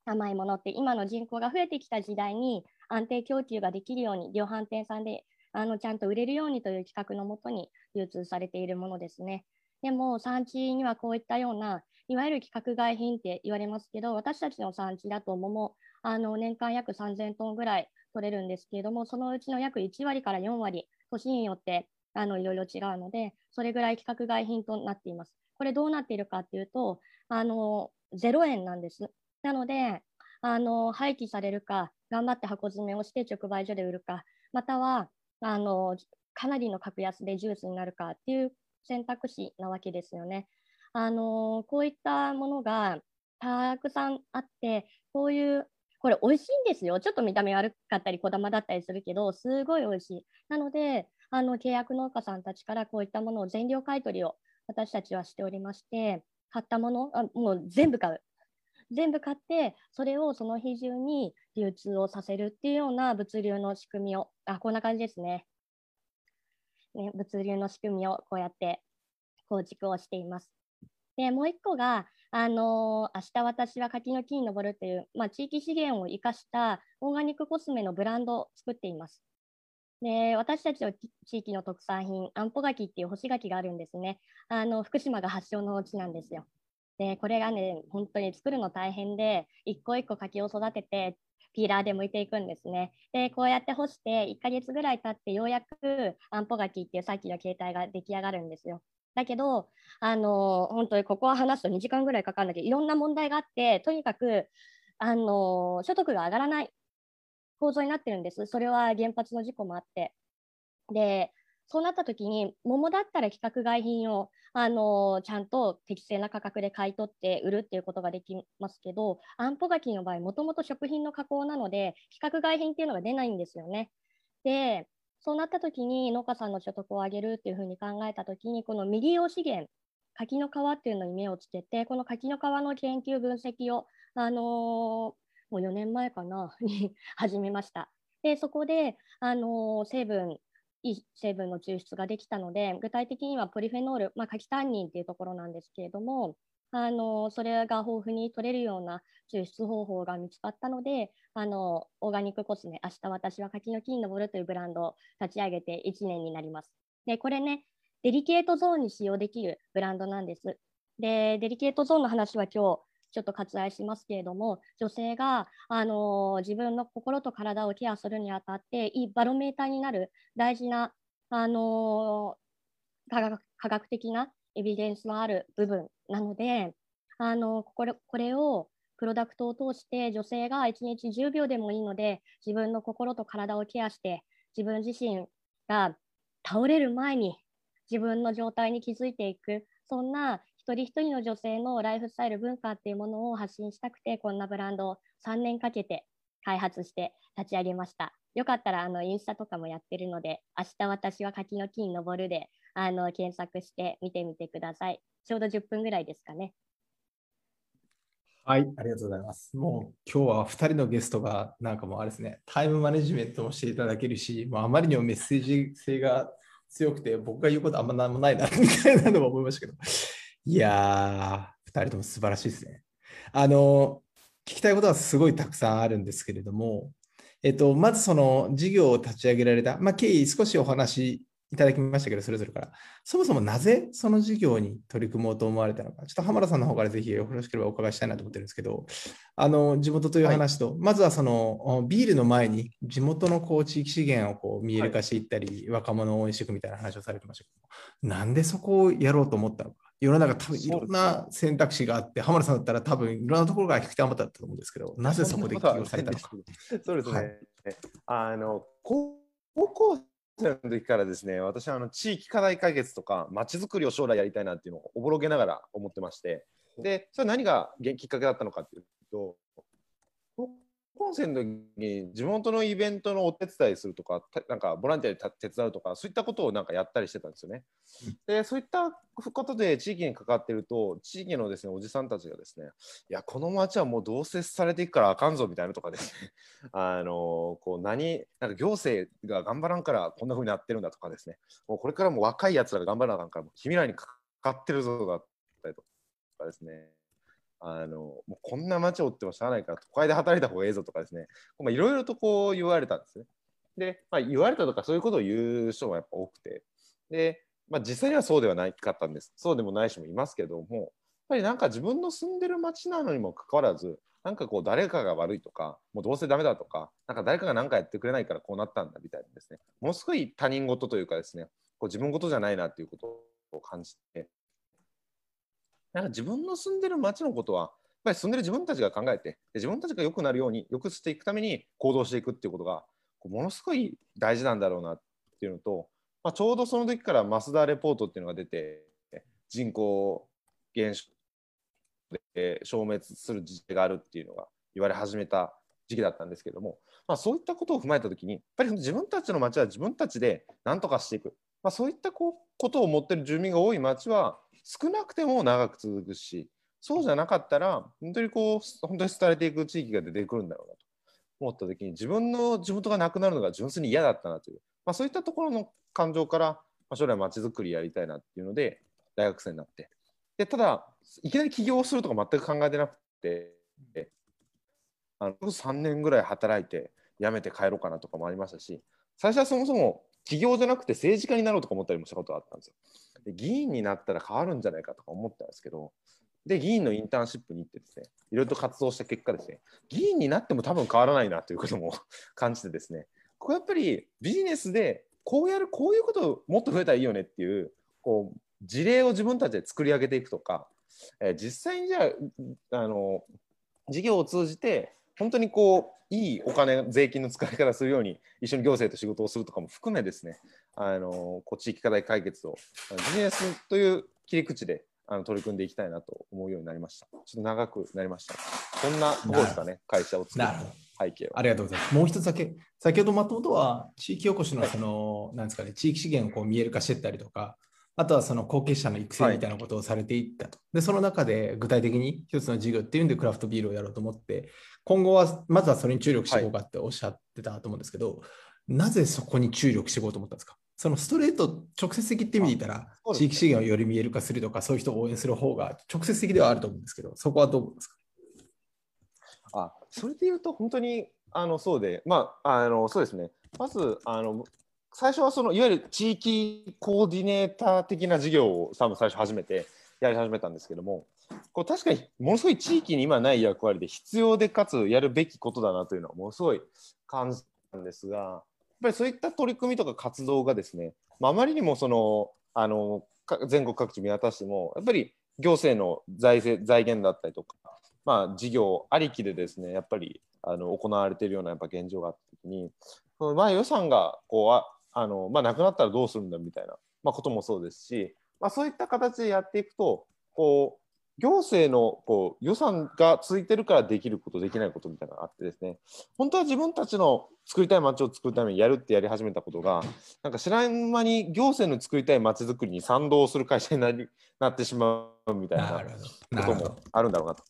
甘いものって今の人口が増えてきた時代に安定供給ができるように量販店さんであのちゃんと売れるようにという企画のもとに流通されているものですね。でも産地にはこういったようないわゆる規格外品って言われますけど私たちの産地だと桃あの年間約3000トンぐらい取れるんですけれどもそのうちの約1割から4割年によってあのいろいろ違うのでそれぐらい規格外品となっています。これどうなっているかっていうとあの0円なんです。なのであの廃棄されるか頑張って箱詰めをして直売所で売るかまたはあのかなりの格安でジュースになるかっていう選択肢なわけですよね。あのこういったものがたくさんあってこういうこれ美味しいんですよちょっと見た目悪かったりこだまだったりするけどすごい美味しい。なのであの契約農家さんたちからこういったものを全量買い取りを私たちはしておりまして買ったものあもう全部買う全部買ってそれをその日中に流通をさせるっていうような物流の仕組みをあこんな感じですねね物流の仕組みをこうやって構築をしています。でもう一個が、あのー、明日私は柿の木に登るという、まあ、地域資源を生かしたオーガニックコスメのブランドを作っています。で私たちの地域の特産品、あんぽ柿っていう干し柿があるんですね。あの福島が発祥の地なんですよ。で、これがね、本当に作るの大変で、一個一個柿を育てて、ピーラーで剥いていくんですね。で、こうやって干して、1ヶ月ぐらい経って、ようやくあんぽ柿っていうさっきの形態が出来上がるんですよ。だけど、あの本当にここは話すと2時間ぐらいかかるんだけど、いろんな問題があって、とにかく、あの所得が上がらない構造になってるんです。それは原発の事故もあって。で、そうなった時に桃だったら規格外品をあのちゃんと適正な価格で買い取って売るっていうことができますけどあんぽ柿の場合もともと食品の加工なので規格外品っていうのが出ないんですよね。でそうなった時に農家さんの所得を上げるっていうふうに考えた時にこの未利用資源柿の皮っていうのに目をつけてこの柿の皮の研究分析をあの、もう4年前かなに [LAUGHS] 始めました。でそこで、あの、成分いい成分の抽出ができたので具体的にはポリフェノール、まあ、柿タンニンっていうところなんですけれどもあのそれが豊富に取れるような抽出方法が見つかったのであのオーガニックコスメ明日私は柿の木に登るというブランドを立ち上げて1年になります。でこれねデリケートゾーンに使用できるブランドなんです。でデリケートゾーンの話は今日ちょっと割愛しますけれども女性が、あの自分の心と体をケアするにあたっていいバロメーターになる大事な、あの科学科学的なエビデンスのある部分なので、あのこれこれをプロダクトを通して女性が1日10秒でもいいので自分の心と体をケアして自分自身が倒れる前に自分の状態に気づいていくそんな一人一人の女性のライフスタイル文化っていうものを発信したくてこんなブランドを3年かけて開発して立ち上げました。よかったらあのインスタとかもやってるので、明日私は柿の木に登るであの検索して見てみてください。ちょうど10分ぐらいですかね。はい、ありがとうございます。もう今日は2人のゲストがなんかもあれですね、タイムマネジメントもしていただけるし、もうあまりにもメッセージ性が強くて、僕が言うことあんまなんもないなみたいなのも思いましたけど、いやー、2人とも素晴らしいですね。あの、聞きたいことはすごいたくさんあるんですけれども、えっと、まずその事業を立ち上げられた、まあ、経緯少しお話いただきましたけど、それぞれから、そもそもなぜその事業に取り組もうと思われたのか、ちょっと浜田さんの方からぜひよろしければお伺いしたいなと思ってるんですけど、あの地元という話と、はい、まずはそのビールの前に地元のこう地域資源をこう見える化していったり、はい、若者を応援していくみたいな話をされてましたけど、なんでそこをやろうと思ったのか。世の中多分いろんな選択肢があって、浜田さんだったら多分いろんなところが引きたまったと思うんですけど、なぜそこで起業されたのか。[LAUGHS] そうですね。はい、あの高校生の時からですね、私はあの地域課題解決とか、まちづくりを将来やりたいなっていうのをおぼろげながら思ってまして、で、それは何がきっかけだったのかっていうと、高校生の時に地元のイベントのお手伝いするとか、なんかボランティアで手伝うとか、そういったことをなんかやったりしてたんですよね。で、そういったことで地域に関わってると、地域のですね、おじさんたちがですね、いや、この町はもう同設されていくからあかんぞみたいなとかですね、[LAUGHS] あの、こう何、なんか行政が頑張らんからこんな風になってるんだとかですね、もうこれからも若いやつらが頑張らなあかんから、君らにかかってるぞだったりとかですね、あのもうこんな街を追ってもしゃあないから都会で働いた方がええぞとかですね。いろいろとこう言われたんですね。で、まあ、言われたとかそういうことを言う人もやっぱ多くて。で、まあ、実際にはそうではないかったんです。そうでもない人もいますけどもやっぱりなんか自分の住んでる街なのにもかかわらずなんかこう誰かが悪いとかもうどうせダメだとかなんか誰かが何かやってくれないからこうなったんだみたいなですね。ものすごい他人事というかですねこう自分事じゃないなっていうことを感じてなんか自分の住んでる街のことは、やっぱり住んでる自分たちが考えて、自分たちが良くなるように、良くしていくために行動していくっていうことが、ものすごい大事なんだろうなっていうのと、まあ、ちょうどその時からマスダレポートっていうのが出て、人口減少で消滅する時代があるっていうのが言われ始めた時期だったんですけども、まあ、そういったことを踏まえた時にやっぱり自分たちの町は自分たちで何とかしていく、まあ、そういったこことを持ってる住民が多い町は少なくても長く続くしそうじゃなかったら本当にこう本当に廃れていく地域が出てくるんだろうなと思った時に自分の地元がなくなるのが純粋に嫌だったなという、まあ、そういったところの感情から、まあ、将来まちづくりやりたいなっていうので大学生になって。でただいきなり起業するとか全く考えてなくてあの3年ぐらい働いて辞めて帰ろうかなとかもありましたし最初はそもそも起業じゃなくて政治家になろうとか思ったりもしたことがあったんですよ。で議員になったら変わるんじゃないかとか思ったんですけどで議員のインターンシップに行ってですねいろいろと活動した結果ですね議員になっても多分変わらないなということも [LAUGHS] 感じてですねこれやっぱりビジネスでこうやるこういうことをもっと増えたらいいよねっていうこう事例を自分たちで作り上げていくとか、えー、実際にじゃああの事業を通じて本当にこういいお金税金の使い方するように一緒に行政と仕事をするとかも含めですねあのこう地域課題解決をビジネスという切り口であの取り組んでいきたいなと思うようになりました。ちょっと長くなりました。こんなところですかね、会社を作る背景は。ありがとうございます。もう一つだけ、先ほどもともとは地域おこしのその、はい、なんですかね、地域資源をこう見える化してたりとか、あとはその後継者の育成みたいなことをされていったと。はい、で、その中で具体的に一つの事業っていうんでクラフトビールをやろうと思って、今後はまずはそれに注力していこうかっておっしゃってたと思うんですけど、はい、なぜそこに注力していこうと思ったんですか？そのストレート直接的って意味で言ったら、地域資源をより見える化するとか、そういう人を応援する方が直接的ではあると思うんですけど、そこはどう思いますか？あそれで言うと、本当にあのそうで、まあ、あのそうですね、まずあの最初はそのいわゆる地域コーディネーター的な事業を多分最初始めてやり始めたんですけどもこう確かにものすごい地域に今ない役割で必要でかつやるべきことだなというのはものすごい感じたんですがやっぱりそういった取り組みとか活動がですね、まあ、あまりにもそのあの全国各地見渡してもやっぱり行政の財政財源だったりとか、まあ、事業ありきでですねやっぱりあの行われているようなやっぱ現状があった時にまあ予算がこうあの、まあ、なくなったらどうするんだみたいな、まあ、こともそうですし、まあ、そういった形でやっていくとこう行政のこう予算がついてるからできることできないことみたいなのがあってですね本当は自分たちの作りたい街を作るためにやるってやり始めたことがなんか知らん間に行政の作りたい街づくりに賛同する会社になりなってしまうみたいなこともあるんだろうなと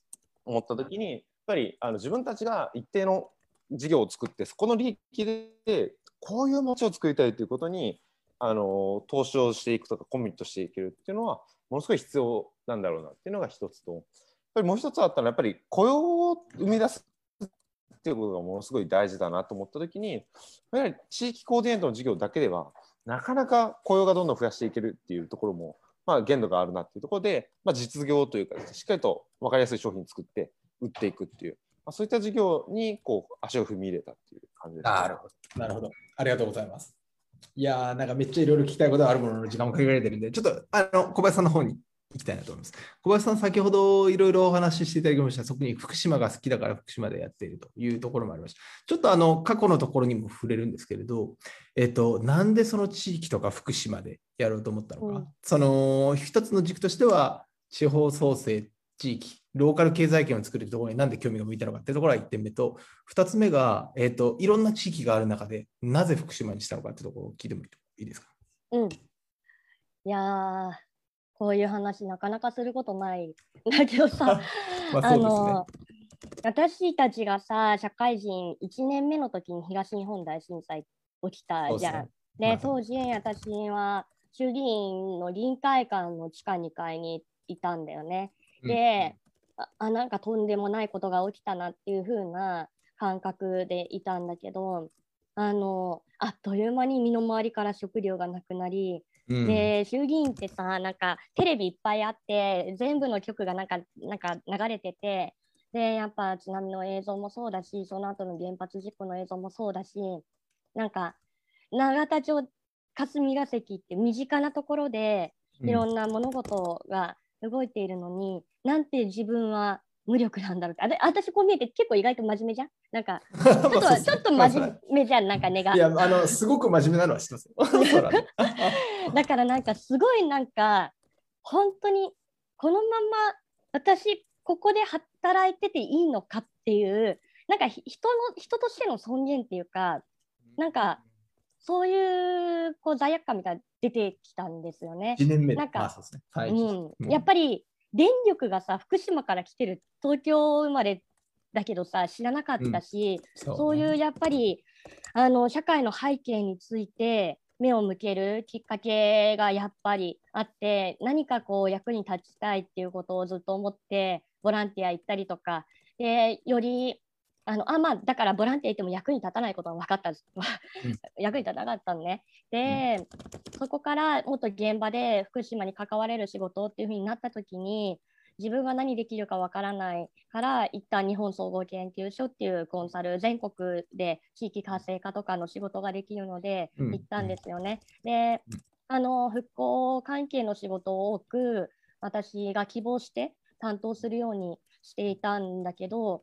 思った時にやっぱりあの自分たちが一定の事業を作ってそこの利益でこういう街を作りたいということにあの投資をしていくとかコミットしていけるっていうのはものすごい必要なんだろうなっていうのが一つと。やっぱりもう一つあったのはやっぱり雇用を生み出すっていうことがものすごい大事だなと思った時にやはり地域コーディネートの事業だけではなかなか雇用がどんどん増やしていけるっていうところも、まあ、限度があるなっていうところで、まあ、実業というか、しっかりと分かりやすい商品作って売っていくっていう。まあ、そういった事業にこう足を踏み入れたっていう感じです、ね、なるほど。なるほど。ありがとうございます。いやー、なんかめっちゃいろいろ聞きたいことがあるものの時間も限られてるんで、ちょっとあの小林さんの方に行きたいなと思います。小林さん、先ほどいろいろお話ししていただきました、そこに福島が好きだから福島でやっているというところもありました。ちょっとあの過去のところにも触れるんですけれど、えっと、なんでその地域とか福島でやろうと思ったのか、うん、その一つの軸としては、地方創生地域ローカル経済圏を作るところになんで興味が向いたのかっていうところが1点目と、2つ目が、えーと、いろんな地域がある中で、なぜ福島にしたのかっていうところを聞いてもいいですか？うん、いやこういう話なかなかすることない [LAUGHS] だけどさ、[LAUGHS] まあ、ね、あの私たちがさ社会人1年目の時に東日本大震災起きたじゃん。で、ね、当時私は衆議院の臨海館の地下2階にいたんだよね。で、うん、あなんかとんでもないことが起きたなっていう風な感覚でいたんだけどあのあっという間に身の回りから食料がなくなり、うん、で衆議院ってさなんかテレビいっぱいあって全部の局がなんかなんか流れててでやっぱ津波の映像もそうだしその後の原発事故の映像もそうだしなんか永田町霞が関って身近なところでいろんな物事が動いているのに、うん、なんて自分は無力なんだろうって。あ私こう見えて結構意外と真面目じゃん？なんか [LAUGHS] ちょっとちょっと真面目じゃん。なんか根が。いやあのすごく真面目なのは知ってますだ。からなんかすごいなんか本当にこのまま私ここで働いてていいのかっていうなんか人の人としての尊厳っていうかなんかそういうこう罪悪感みたいな出てきたんですよね。なんか、ね。はい、うん、やっぱり電力がさ福島から来てる東京生まれだけどさ知らなかったし、うん。そうね、そういうやっぱりあの社会の背景について目を向けるきっかけがやっぱりあって何かこう役に立ちたいっていうことをずっと思ってボランティア行ったりとかでよりあのあまあだからボランティア行っても役に立たないことが分かった [LAUGHS] 役に立たなかったのね。で、うん、そこからもっと現場で福島に関われる仕事っていうふうになった時に自分が何できるか分からないから一旦日本総合研究所っていうコンサル全国で地域活性化とかの仕事ができるので行ったんですよね。うん、であの復興関係の仕事を多く私が希望して担当するようにしていたんだけど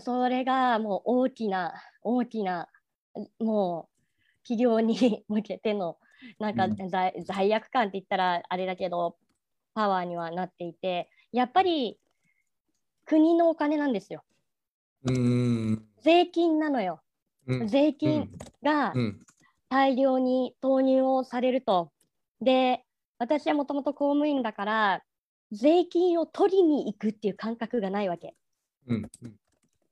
それがもう大きな大きなもう企業に向けてのなんか罪うん、罪悪感って言ったらあれだけどパワーにはなっていてやっぱり国のお金なんですよ。うん税金なのよ。うん、税金が大量に投入をされると。で私はもともと公務員だから税金を取りに行くっていう感覚がないわけ。うん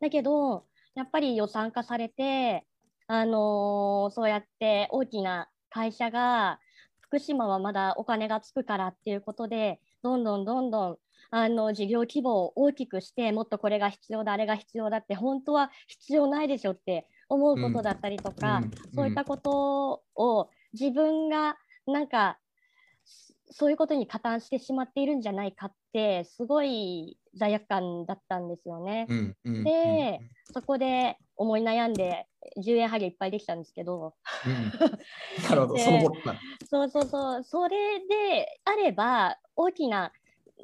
だけどやっぱり予算化されて、あのー、そうやって大きな会社が福島はまだお金がつくからっていうことでどんどんどんどんあの事業規模を大きくしてもっとこれが必要だあれが必要だって本当は必要ないでしょって思うことだったりとか、うん、そういったことを自分がなんかそういうことに加担してしまっているんじゃないかってすごい罪悪感だったんですよね。うんうん、で、そこで思い悩んで10円ハゲいっぱいできたんですけど、うん、[LAUGHS] なるほどそのそうそうそう。それであれば大きな、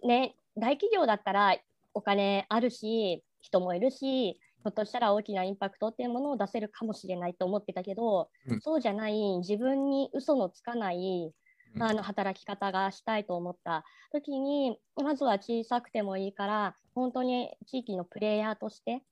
ね、大企業だったらお金あるし人もいるしひょっとしたら大きなインパクトっていうものを出せるかもしれないと思ってたけど、うん、そうじゃない自分に嘘のつかないあの働き方がしたいと思った時にまずは小さくてもいいから本当に地域のプレイヤーとして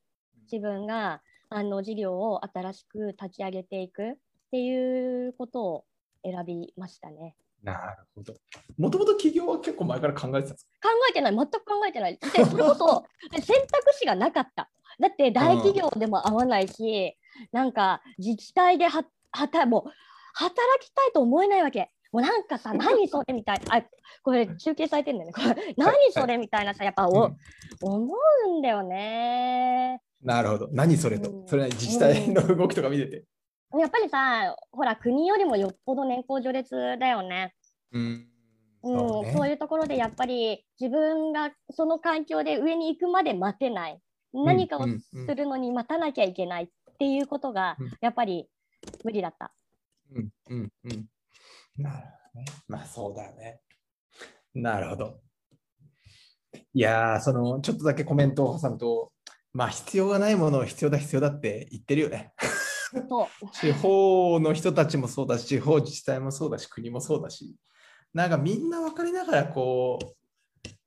自分があの事業を新しく立ち上げていくっていうことを選びましたね。なるほど。もともと企業は結構前から考えてたんです考えてない、全く考えてない。でそれこそ [LAUGHS] 選択肢がなかった。だって大企業でも合わないし、うん、なんか自治体でははもう働きたいと思えないわけ。もうなんかさ、何それみたいな、あこれ中継されてるんだよね、これ何それみたいなさ、やっぱお、うん、思うんだよね。なるほど、何それと、うん、それは自治体の動きとか見てて。やっぱりさ、ほら、国よりもよっぽど年功序列だよね。うん、そうね、そういうところでやっぱり自分がその環境で上に行くまで待てない、何かをするのに待たなきゃいけないっていうことがやっぱり無理だった。うん。うん。うんなるほどね。まあそうだよね。なるほど。いやそのちょっとだけコメントを挟むと、まあ必要がないものを必要だ必要だって言ってるよね。[LAUGHS] 地方の人たちもそうだし、地方自治体もそうだし、国もそうだし、なんかみんな分かりながらこう、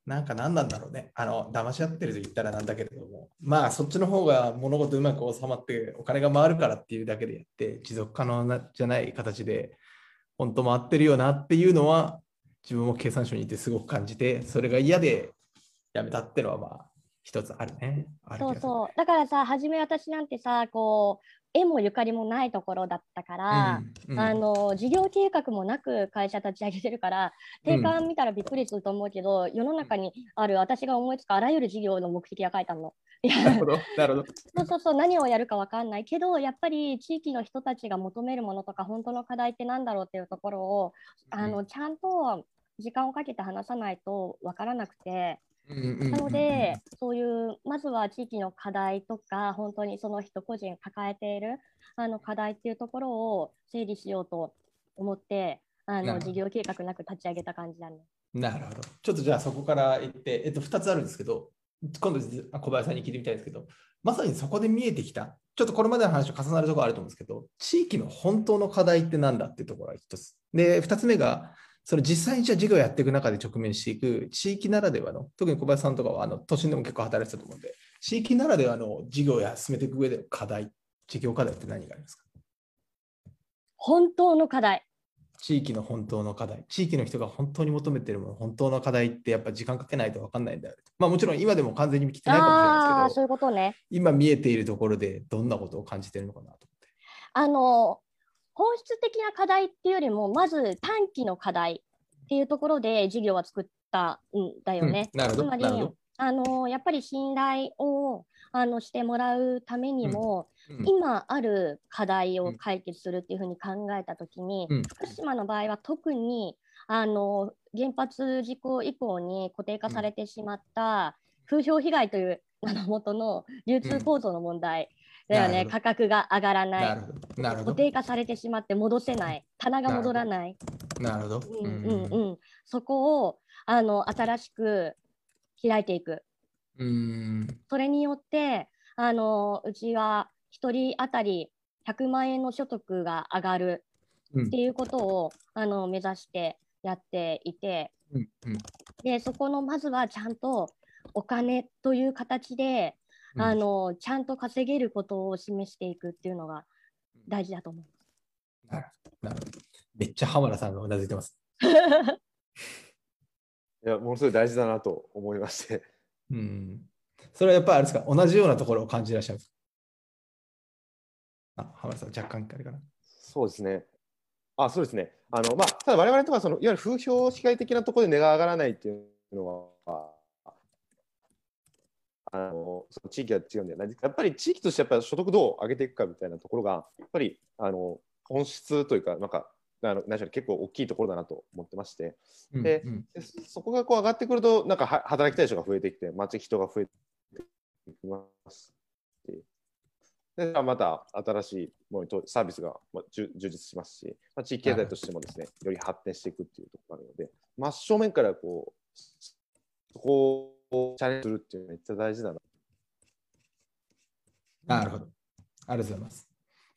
なんか何なんだろうね。あの、騙し合ってると言ったらなんだけれども、まあそっちの方が物事うまく収まってお金が回るからっていうだけでやって、持続可能なじゃない形で、本当回ってるよなっていうのは、自分も経産省にいてすごく感じて、それが嫌で辞めたっていうのはまあ一つあるね。そうそう。だからさ、初め私なんてさ、こう、縁もゆかりもないところだったから、うんうんあの事業計画もなく会社立ち上げてるから定款見たらびっくりすると思うけど、世の中にある私が思いつくあらゆる事業の目的が書いてあるの。[LAUGHS] なるほど、なるほど。そうそうそう何をやるかわかんないけどやっぱり地域の人たちが求めるものとか本当の課題ってなんだろうっていうところをあのちゃんと時間をかけて話さないとわからなくて。なので、そういうまずは地域の課題とか、本当にその人個人抱えているあの課題っていうところを整理しようと思って、あの事業計画なく立ち上げた感じだね。なるほど。ちょっとじゃあそこから行って、えっと、2つあるんですけど、今度あ小林さんに聞いてみたいんですけど、まさにそこで見えてきた、ちょっとこれまでの話と重なるところあると思うんですけど、地域の本当の課題って何だっていうところが一つ。で、2つ目が、それ実際にじゃあ事業をやっていく中で直面していく地域ならではの、特に小林さんとかはあの都心でも結構働いてたと思うんで、地域ならではの事業や進めていく上での課題、事業課題って何がありますか？本当の課題。地域の本当の課題、地域の人が本当に求めているもの、本当の課題ってやっぱ時間かけないと分かんないんだよ。まあもちろん今でも完全に来てないかもしれないですけど、そういうことね。今見えているところでどんなことを感じているのかなと思って。あの本質的な課題っていうよりも、まず短期の課題っていうところで事業は作ったんだよね。つまり。あのやっぱり信頼をあのしてもらうためにも、うん今ある課題を解決するっていうふうに考えたときに、うん福島の場合は特にあの原発事故以降に固定化されてしまった風評被害という名のもとの流通構造の問題だよね、価格が上がらなないるほど。なるほど。固定化されてしまって戻せない棚が戻らないなるほど。うんうんうん、そこをあの新しく開いていくうん。うん。それによってあのうちは1人当たり100万円の所得が上がるうんっていうことをあの目指してやっていてうんうんでそこのまずはちゃんとお金という形で、うんあのちゃんと稼げることを示していくっていうのが大事だと思う。なるほど。なるほど。めっちゃ浜田さんがうなずいてます。[LAUGHS] いや、ものすごい大事だなと思いまして。うん。それはやっぱりあれですか、同じようなところを感じらっしゃるあ、浜田さん、若干あれかな？そうですね。あ、そうですね。あの、まあ、ただ我々とか、その、いわゆる風評被害的なところで値が上がらないっていうのは、あの、その地域は違うんじゃな。やっぱり地域としてやっぱり所得どう上げていくかみたいなところが、やっぱり、あの、本質というか、なんか、あの、何でしょう結構大きいところだなと思ってまして、うんでうんでそこがこう上がってくると、なんかは働きたい人が増えてきて、街人が増えてきますし。でまた新しいものとサービスがまあ充充実しますし、まあ、地域経済としてもですね、より発展していくっていうところがあるので、真正面からこう、そこをチャレンジするっていうのはめっちゃ大事だな。なるほど。ありがとうございます。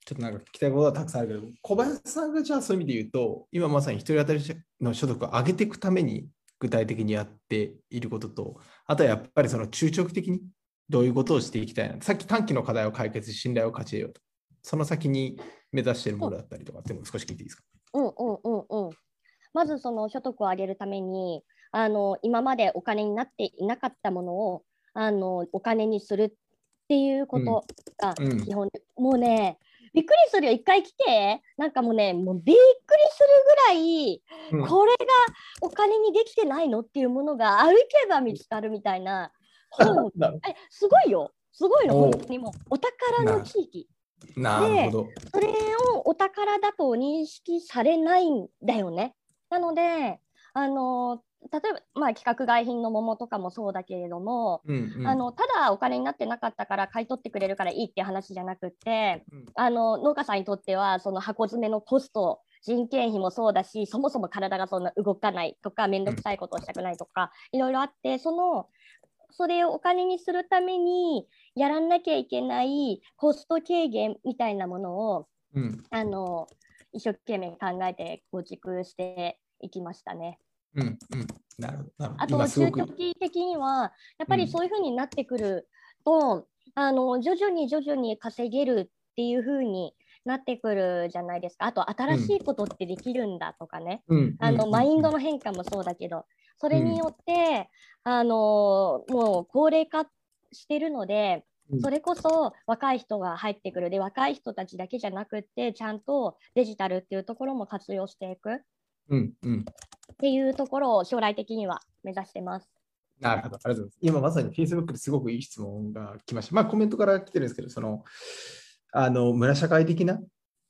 ちょっとなんか聞きたいことはたくさんあるけど、小林さんがじゃあそういう意味で言うと、今まさに一人当たりの所得を上げていくために具体的にやっていることと、あとはやっぱりその中長期的にどういうことをしていきたいな。さっき短期の課題を解決し、信頼を勝ち得ようと。その先に目指しているものだったりとかっていうのを少し聞いていいですか？うんうんうんうん。まずその所得を上げるためにあの今までお金になっていなかったものをあのお金にするっていうことがうん。うん。基本で、もうねびっくりするよ。一回来てなんかもうねもうびっくりするぐらい、うん。これがお金にできてないのっていうものが歩けば見つかるみたいな本。えすごいよ。すごいの本当にもう。お宝の地域。なる。ほど。それをお宝だと認識されないんだよね。なので、あの例えば、まあ、規格外品の桃とかもそうだけれども、うんうん。あのただお金になってなかったから買い取ってくれるからいいっていう話じゃなくって、うん。あの農家さんにとってはその箱詰めのコスト人件費もそうだしそもそも体がそんな動かないとか面倒くさいことをしたくないとか、いろいろあってそのそれをお金にするためにやらなきゃいけないコスト軽減みたいなものをうん。あの一生懸命考えて構築していきましたね。うんうん、なるほど。あと中長期的にはやっぱりそういうふうになってくると、あの徐々に徐々に稼げるっていうふうになってくるじゃないですか。あと新しいことってできるんだとかね。うん。あのマインドの変化もそうだけど、それによって、あのもう高齢化してるので、うん。それこそ若い人が入ってくる。で若い人たちだけじゃなくってちゃんとデジタルっていうところも活用していく。っうんうんていうところを将来的には目指してます。なるほど、ありがとうございます。今まさに Facebook ですごくいい質問が来ました。まあコメントから来てるんですけど、その、あの、村社会的な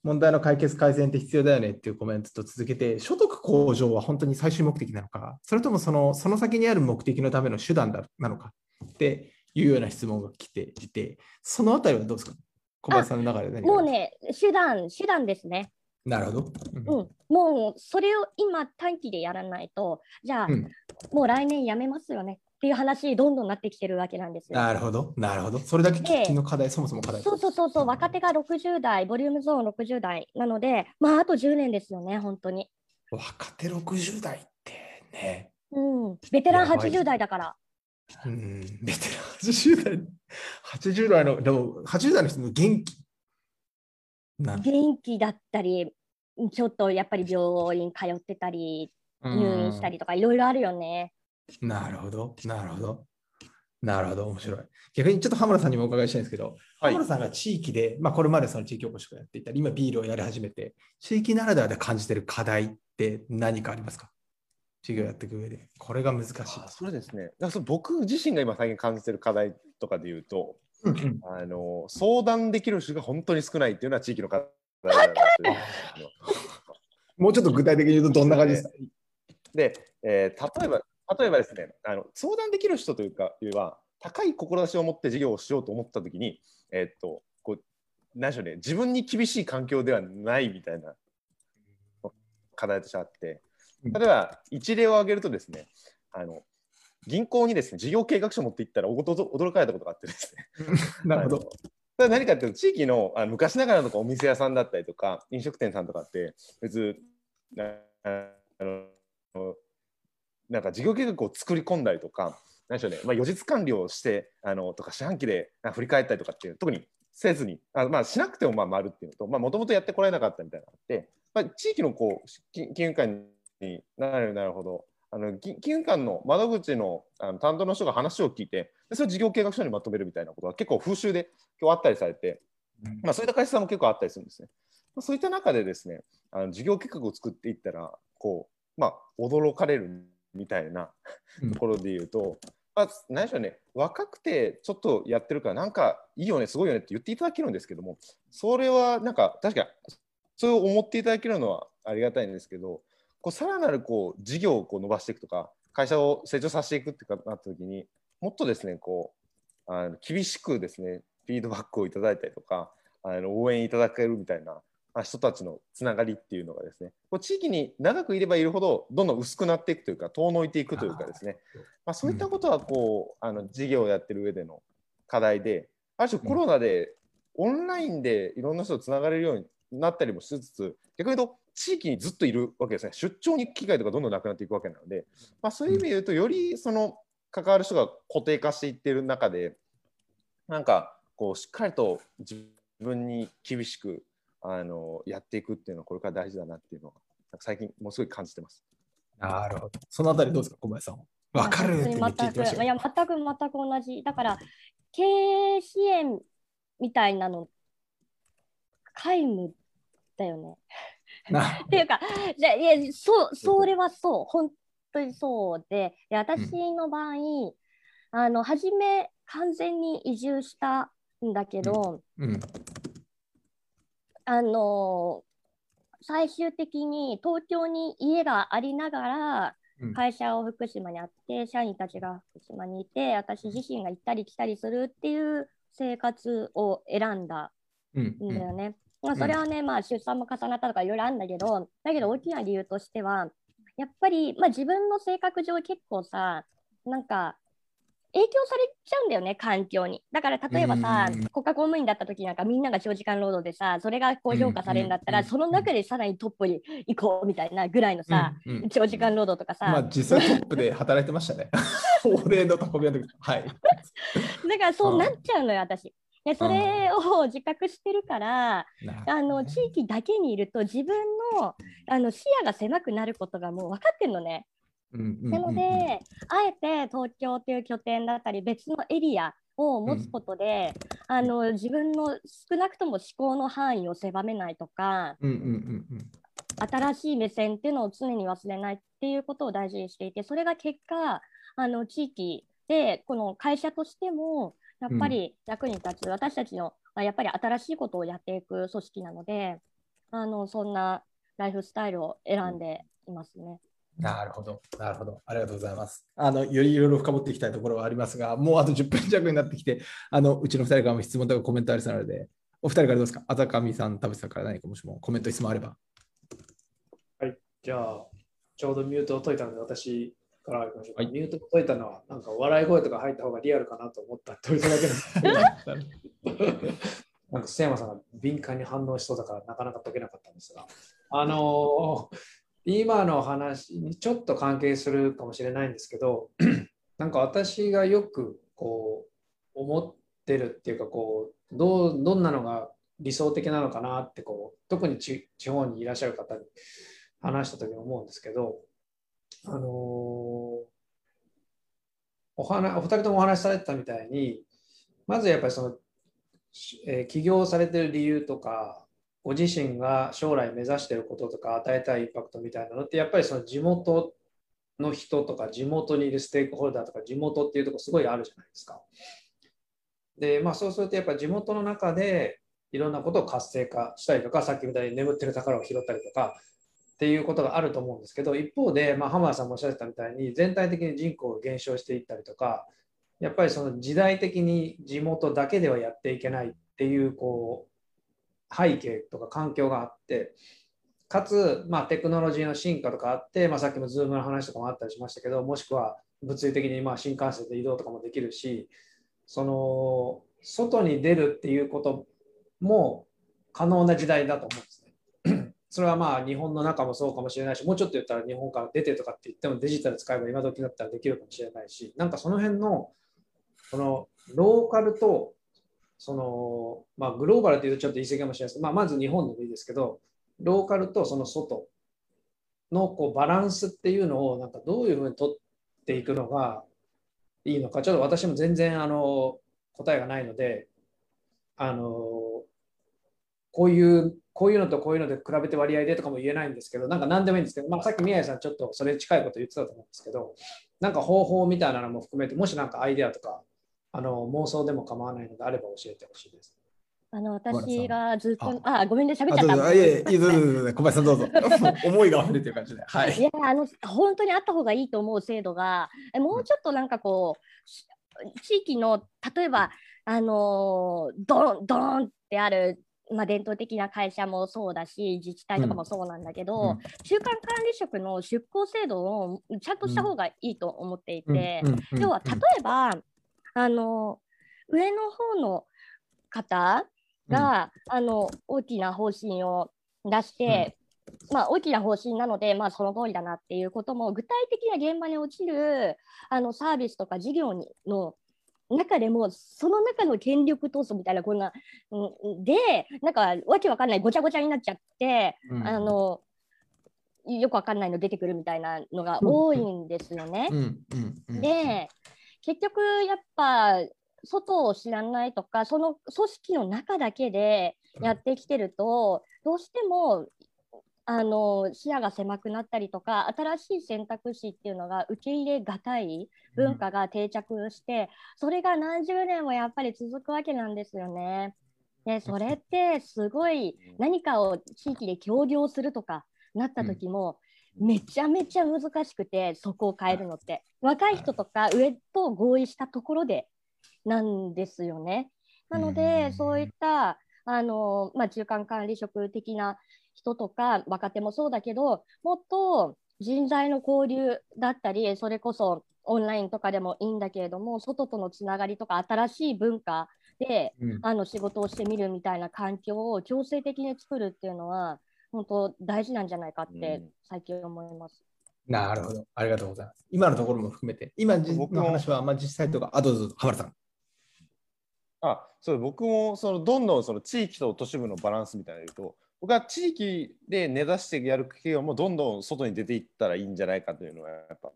問題の解決改善って必要だよねっていうコメントと続けて、所得向上は本当に最終目的なのか、それともそのその先にある目的のための手段だなのかっていうような質問が来ていて、そのあたりはどうですか？小林さんの中でもうね、手段、手段ですね。なるほど。うんうん、もうそれを今短期でやらないと、じゃあ、うんもう来年やめますよねっていう話どんどんなってきてるわけなんですよ。なるほど、なるほど。それだけ喫緊の課題、そもそも課題。そうそうそうそう、若手が60代、ボリュームゾーン60代なので、まああと10年ですよね、本当に。若手60代ってね。うん、ベテランやばい80代だから。うん、ベテラン80代、80代の、でも80代の人の元気。な元気だったり、ちょっとやっぱり病院通ってたり、入院したりとか、いろいろあるよね。うんなるほど、なるほど。なるほど、面白い。逆にちょっと浜田さんにもお伺いしたいんですけど、はい浜田さんが地域で、まあ、これまでその地域おこしをやっていたり、今ビールをやり始めて、地域ならではで感じている課題って何かありますか？授業やっていく上で。これが難しい。あそれですね。だからその僕自身が今最近感じてる課題とかで言うと、うんうん。あの相談できる人が本当に少ないっていうのは地域の課題だなというもうちょっと具体的に言うとどんな感じですか？で、えー例えば例えばですねあの相談できる人というかいうは高い志を持って事業をしようと思った時に、えーっとこう何でしょうね自分に厳しい環境ではないみたいな課題としてあってうん。例えば一例を挙げるとですねあの銀行にですね事業計画書を持っていったら驚かれたことがあってですね。[LAUGHS] なるほど。何かっていうと地域のあの昔ながらのお店屋さんだったりとか飲食店さんとかって別あのなんか事業計画を作り込んだりとか何でしょうね、まあ、予実管理をしてあのとか四半期であ振り返ったりとかっていう特にせずにあ、まあ、しなくてもまあ回るっていうのともともとやってこられなかったみたいなのがあって、まあ、地域のこう金金融機関になるなるほどあの金金融機関の窓口のあの担当の人が話を聞いてでそれを事業計画書にまとめるみたいなことが結構風習で今日あったりされて、まあ、そういった会社さんも結構あったりするんですね。まあそういった中でですねあの事業計画を作っていったらこう、まあ、驚かれるみたいなうんところで言うと、まあ、何でしょうね若くてちょっとやってるからなんかいいよねすごいよねって言っていただけるんですけどもそれはなんか確かにそう思っていただけるのはありがたいんですけどこうさらなるこう事業をこう伸ばしていくとか会社を成長させていくってかなった時にもっとですねこうあの厳しくですねフィードバックをいただいたりとかあの応援いただけるみたいなまあ人たちのつながりっていうのがですねこう地域に長くいればいるほどどんどん薄くなっていくというか遠のいていくというかですね。まあ、そういったことはこう、あの事業をやってる上での課題である種コロナでオンラインでいろんな人とつながれるようになったりもしつつ逆に言うと地域にずっといるわけですね出張に機会とかどんどんなくなっていくわけなので、まあ、そういう意味で言うとよりその関わる人が固定化していっている中でなんかこうしっかりと自分に厳しくあのやっていくっていうのはこれから大事だなっていうのは最近ものすごい感じてます。なるほど。そのあたりどうですか、小林さんは？わかるって言ってました全くいやよ。全く全く同じ。だから経営支援みたいなの皆無だよね。[LAUGHS] なっていうか、じゃあいやそうそれはそう、本当にそうで、で私の場合、あの初め完全に移住したんだけど、うん。あの最終的に東京に家がありながらうん会社を福島にあって社員たちが福島にいて私自身が行ったり来たりするっていう生活を選んだうん。んだよね。まあ、それはね、まあ、出産も重なったとかいろいろあるんだけど、だけど大きな理由としては、やっぱり、まあ、自分の性格上結構さ、なんか、影響されちゃうんだよね、環境に。だから例えばさ、国家公務員だった時なんかみんなが長時間労働でさ、それがこう評価されるんだったら、その中でさらにトップに行こうみたいなぐらいのさ、長時間労働とかさ。まあ実際トップで働いてましたね。俺の運びの時。はい。[LAUGHS] だからそうなっちゃうのよ、私。でそれを自覚してるから、あの地域だけにいると自分のあの視野が狭くなることがもう分かってるのね。なので、あえて東京という拠点だったり、別のエリアを持つことで、うん、あの自分の少なくとも思考の範囲を狭めないとか、新しい目線っていうのを常に忘れないっていうことを大事にしていて、それが結果、あの地域で、この会社としても、やっぱり役に立つ、うん、私たちのやっぱり新しいことをやっていく組織なので、あのそんなライフスタイルを選んでいますね。なるほど、なるほど。ありがとうございます。あの、よりいろいろ深掘っていきたいところはありますが、もうあと10分弱になってきて、あの、うちの2人からも質問とかコメントありそうなので、お二人からどうですか？あざかみさん、田淵さんから何かもしもコメント、質問あれば。はい、じゃあ、ちょうどミュートを解いたので、私からいきましょうか。はい、ミュートを解いたのは、なんか笑い声とか入った方がリアルかなと思ったというだけです。[LAUGHS] なんか、須山さんが敏感に反応しそうだから、なかなか解けなかったんですが、あのー今の話にちょっと関係するかもしれないんですけど [CLEARS THROAT] なんか私がよくこう思ってるっていうかこうどうどんなのが理想的なのかなってこう特に地方にいらっしゃる方に話した時に思うんですけどあのー、お話お二人ともお話しされてたみたいにまずやっぱりその、えー、起業されてる理由とかご自身が将来目指してることとか与えたいインパクトみたいなのってやっぱりその地元の人とか地元にいるステークホルダーとか地元っていうとこすごいあるじゃないですか。でまあそうするとやっぱ地元の中でいろんなことを活性化したりとかさっきみたいに眠ってる宝を拾ったりとかっていうことがあると思うんですけど一方で、まあ、浜田さんもおっしゃってたみたいに全体的に人口が減少していったりとかやっぱりその時代的に地元だけではやっていけないっていうこう背景とか環境があってかつ、まあ、テクノロジーの進化とかあって、まあ、さっきの Zoom の話とかもあったりしましたけどもしくは物理的にまあ新幹線で移動とかもできるしその外に出るっていうことも可能な時代だと思うんです。それはまあ日本の中もそうかもしれないし、もうちょっと言ったら日本から出てとかって言ってもデジタル使えば今時だったらできるかもしれないし、なんかその辺のこのローカルとその、まあ、グローバルというとちょっと言い過ぎかもしれないですけど、まあ、まず日本でもいいですけど、ローカルとその外のこうバランスっていうのをなんかどういうふうに取っていくのがいいのか、ちょっと私も全然あの答えがないので、あのこういうこういうのとこういうので比べて割合でとかも言えないんですけど、なんか何でもいいんですけど、まあ、さっき宮井さんちょっとそれに近いこと言ってたと思うんですけど、なんか方法みたいなのも含めて、もしなんかアイデアとかあの妄想でも構わないのであれば教えてほしいです。あの私がずっと、あ、ごめんね、喋っちゃった。いえ、いいぞ、小林さんどうぞ。[LAUGHS] 思いが溢れてる感じで。はい。いや、あの、本当にあった方がいいと思う制度が、もうちょっとなんかこう、地域の、例えば、あの、ドン、ドンってある、まあ、伝統的な会社もそうだし、自治体とかもそうなんだけど、うん、中間管理職の出向制度をちゃんとした方がいいと思っていて、要は例えば、あの上の方の方が、うん、あの大きな方針を出して、うん、まあ、大きな方針なので、まあ、その通りだなっていうことも具体的な現場に落ちるあのサービスとか事業にの中でもその中の権力闘争みたいなこんな、うん、でなんかわけわかんないごちゃごちゃになっちゃって、うん、あのよくわかんないの出てくるみたいなのが多いんですよね。で結局やっぱ外を知らないとかその組織の中だけでやってきてると、どうしてもあの視野が狭くなったりとか新しい選択肢っていうのが受け入れがたい文化が定着して、それが何十年もやっぱり続くわけなんですよね。でそれってすごい何かを地域で協業するとかなった時も、めちゃめちゃ難しくてそこを変えるのって。若い人とか上と合意したところでなんですよね。なのでそういったあの、まあ、中間管理職的な人とか若手もそうだけどもっと人材の交流だったりそれこそオンラインとかでもいいんだけれども外とのつながりとか新しい文化で、うんあの仕事をしてみるみたいな環境を強制的に作るっていうのは本当大事なんじゃないかってうん最近思います。なるほど。ありがとうございます。今のところも含めて、今の話は、まあ、実際とか、あ、どうぞどうぞ、浜田さん。あそう僕もそのどんどんその地域と都市部のバランスみたいなの言うと僕は地域で根ざしてやる企業もどんどん外に出ていったらいいんじゃないかというのはやっぱ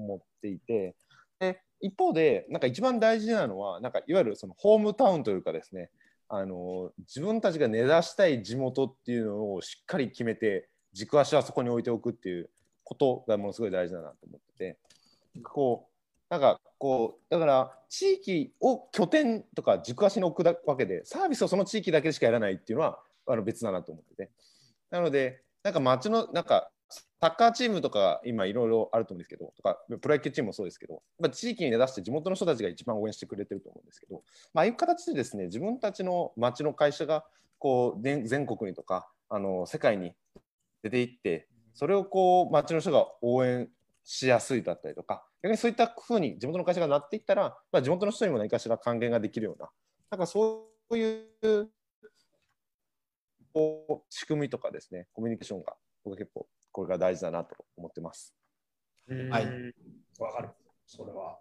思っていてで一方でなんか一番大事なのはなんかいわゆるそのホームタウンというかですねあの自分たちが根ざしたい地元っていうのをしっかり決めて軸足はそこに置いておくっていうことがものすごい大事だなと思っててこうなんかこうだから地域を拠点とか軸足に置くわけでサービスをその地域だけしかやらないっていうのはあの別だなと思ってて。なのでなんか町のなんかサッカーチームとか今いろいろあると思うんですけどとかプロ野球チームもそうですけど、まあ、地域に根ざして地元の人たちが一番応援してくれてると思うんですけど、まああいう形でですね自分たちの町の会社がこう全全国にとかあの世界に出ていってそれをこう町の人が応援しやすいだったりとか逆にそういったふうに地元の会社がなっていったら、まあ、地元の人にも何かしら還元ができるようななんかそういうこう仕組みとかですねコミュニケーションが僕は結構これが大事だなと思ってます。はいうんわかる。それは。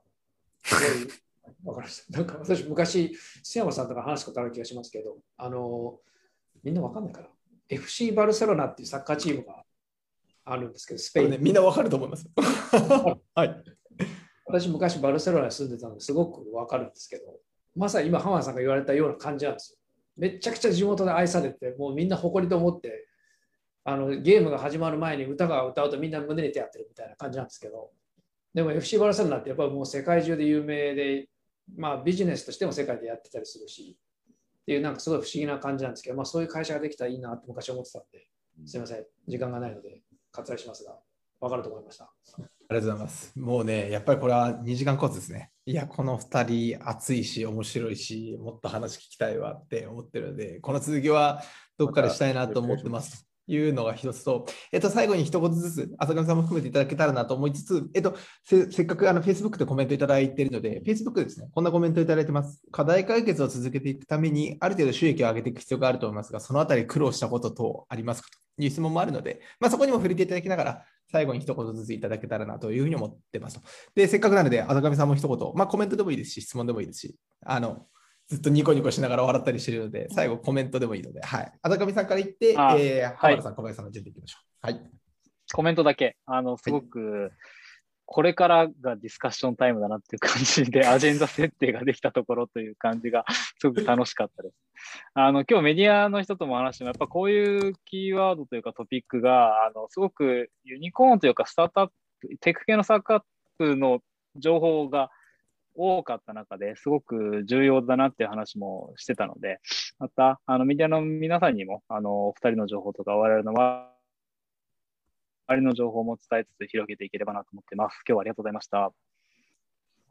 すごいわかりました。なんか私、昔、須山さんとか話すことある気がしますけど、あの、みんなわかんないから。FC バルセロナっていうサッカーチームがあるんですけど、スペイン。ね、みんなわかると思います。はい。私、昔バルセロナに住んでたのですごくわかるんですけど、まさに今、浜田さんが言われたような感じなんですよ。めっちゃくちゃ地元で愛されて、もうみんな誇りと思って、あのゲームが始まる前に歌が歌うとみんな胸に手やってるみたいな感じなんですけど、でも FC バルセロナってやっぱりもう世界中で有名で、まあビジネスとしても世界でやってたりするし、っていうなんかすごい不思議な感じなんですけど、まあそういう会社ができたらいいなって昔思ってたんで、すみません、時間がないので割愛しますが、わかると思いました。ありがとうございます。もうね、やっぱりこれは2時間コースですね。いや、この2人熱いし、面白いし、もっと話聞きたいわって思ってるので、この続きはどっかでしたいなと思ってます。いうのが一つと、えっと、最後に一言ずつ、浅上さんも含めていただけたらなと思いつつ、えっと、せせっかくあの Facebook でコメントいただいているので、Facebook でですね、こんなコメントいただいてます。課題解決を続けていくために、ある程度収益を上げていく必要があると思いますが、そのあたり苦労したこと等ありますかという質問もあるので、まあ、そこにも触れていただきながら、最後に一言ずついただけたらなというふうに思ってますと。で、せっかくなので、浅上さんも一言、まあ、コメントでもいいですし、質問でもいいですし、あの、ずっとニコニコしながら笑ったりしているので、最後コメントでもいいので、はい。浅上さんから言って、あえー、はい浜田さん、小林さんの順でいきましょう。はい。コメントだけ。あの、すごく、これからがディスカッションタイムだなっていう感じで、[LAUGHS] アジェンダ設定ができたところという感じが、すごく楽しかったです。あの、今日メディアの人とも話しても、やっぱこういうキーワードというかトピックが、あの、すごくユニコーンというか、スタートアップ、テック系のスタートアップの情報が多かった中ですごく重要だなっていう話もしてたので、また、あの、メディアの皆さんにも、あの、お二人の情報とか、我々の周りの情報も伝えつつ広げていければなと思ってます。今日はありがとうございました。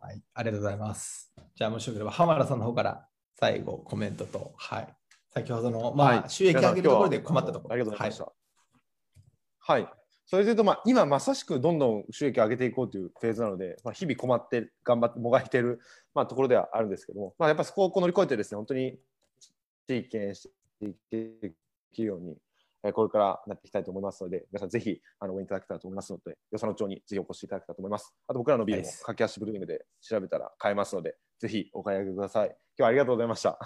はい、ありがとうございます。じゃあ、もしよければ、浜田さんの方から最後コメントと、はい。先ほどの、まあ、はい収益上げるところで困ったところ。ありがとうございました。はい。それで言うと、まあ、今まさしくどんどん収益を上げていこうというフェーズなので、まあ、日々困って、頑張って、もがいている、まあ、ところではあるんですけども、まあ、やっぱそこを乗り越えてですね、本当に地域経営していけるように、えーこれからなっていきたいと思いますので、皆さんぜひあの応援いただけたらと思いますので、与謝野町にぜひお越しいただけたらと思います。あと僕らのビールも駆け足ブルーイングで調べたら買えますので、ぜひお買い上げください。今日はありがとうございました。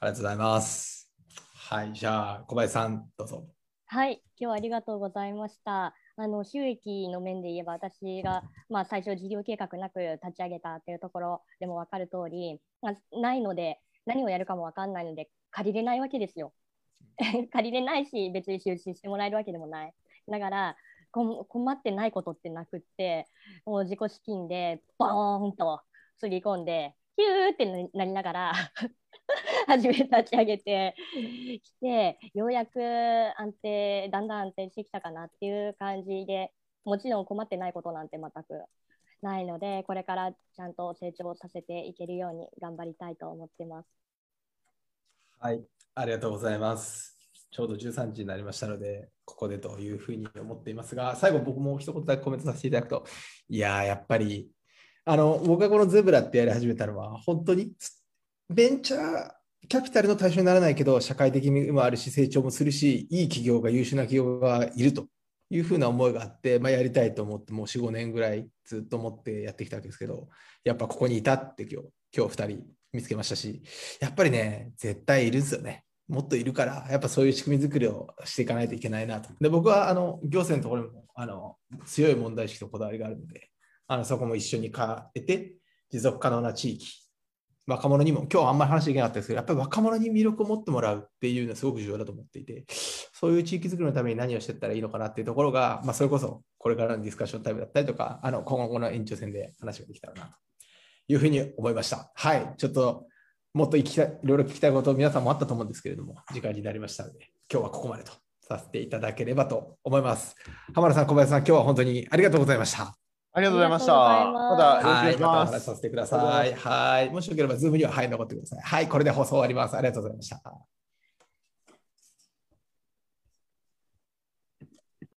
ありがとうございます。はい、じゃあ、小林さん、どうぞ。はい、今日はありがとうございました。あの収益の面で言えば、私が、まあ、最初、事業計画なく立ち上げたっていうところでも分かる通り、まあ、ないので、何をやるかも分かんないので、借りれないわけですよ。[LAUGHS] 借りれないし、別に出資してもらえるわけでもない。だから、困ってないことってなくって、もう自己資金でボーンとつぎ込んで、ヒューってなりながら [LAUGHS] 初め立ち上げてきて、ようやく安定、だんだん安定してきたかなっていう感じで、もちろん困ってないことなんて全くないので、これからちゃんと成長させていけるように頑張りたいと思ってます。はい、ありがとうございます。ちょうど13時になりましたので、ここでというふうに思っていますが、最後僕も一言だけコメントさせていただくと、いやー、やっぱり、あの、僕がこのゼブラってやり始めたのは、本当にベンチャーキャピタルの対象にならないけど、社会的にもあるし、成長もするし、いい企業が優秀な企業がいるというふうな思いがあって、まあ、やりたいと思って、もう4、5年ぐらいずっと思ってやってきたわけですけど、やっぱここにいたって今日、今日2人見つけましたし、やっぱりね、絶対いるんですよね。もっといるから、やっぱそういう仕組み作りをしていかないといけないなと。で、僕はあの行政のところにもあの強い問題意識とこだわりがあるので、あのそこも一緒に変えて、持続可能な地域、若者にも、今日はあんまり話できなかったですけど、やっぱり若者に魅力を持ってもらうっていうのはすごく重要だと思っていて、そういう地域づくりのために何をしていったらいいのかなっていうところが、まあ、それこそこれからのディスカッションタイムだったりとか、あの今後の延長戦で話ができたらなというふうに思いました。はい、ちょっともっと聞きたいいろいろ聞きたいこと、皆さんもあったと思うんですけれども、時間になりましたので、今日はここまでとさせていただければと思います。浜田さん、小林さん、今日は本当にありがとうございました。ありがとうございました。またよろしくお願いしまはいま。させてください。はい。もしよければ、ズームには、はい、残ってください。はい、これで放送終わります。ありがとうございました。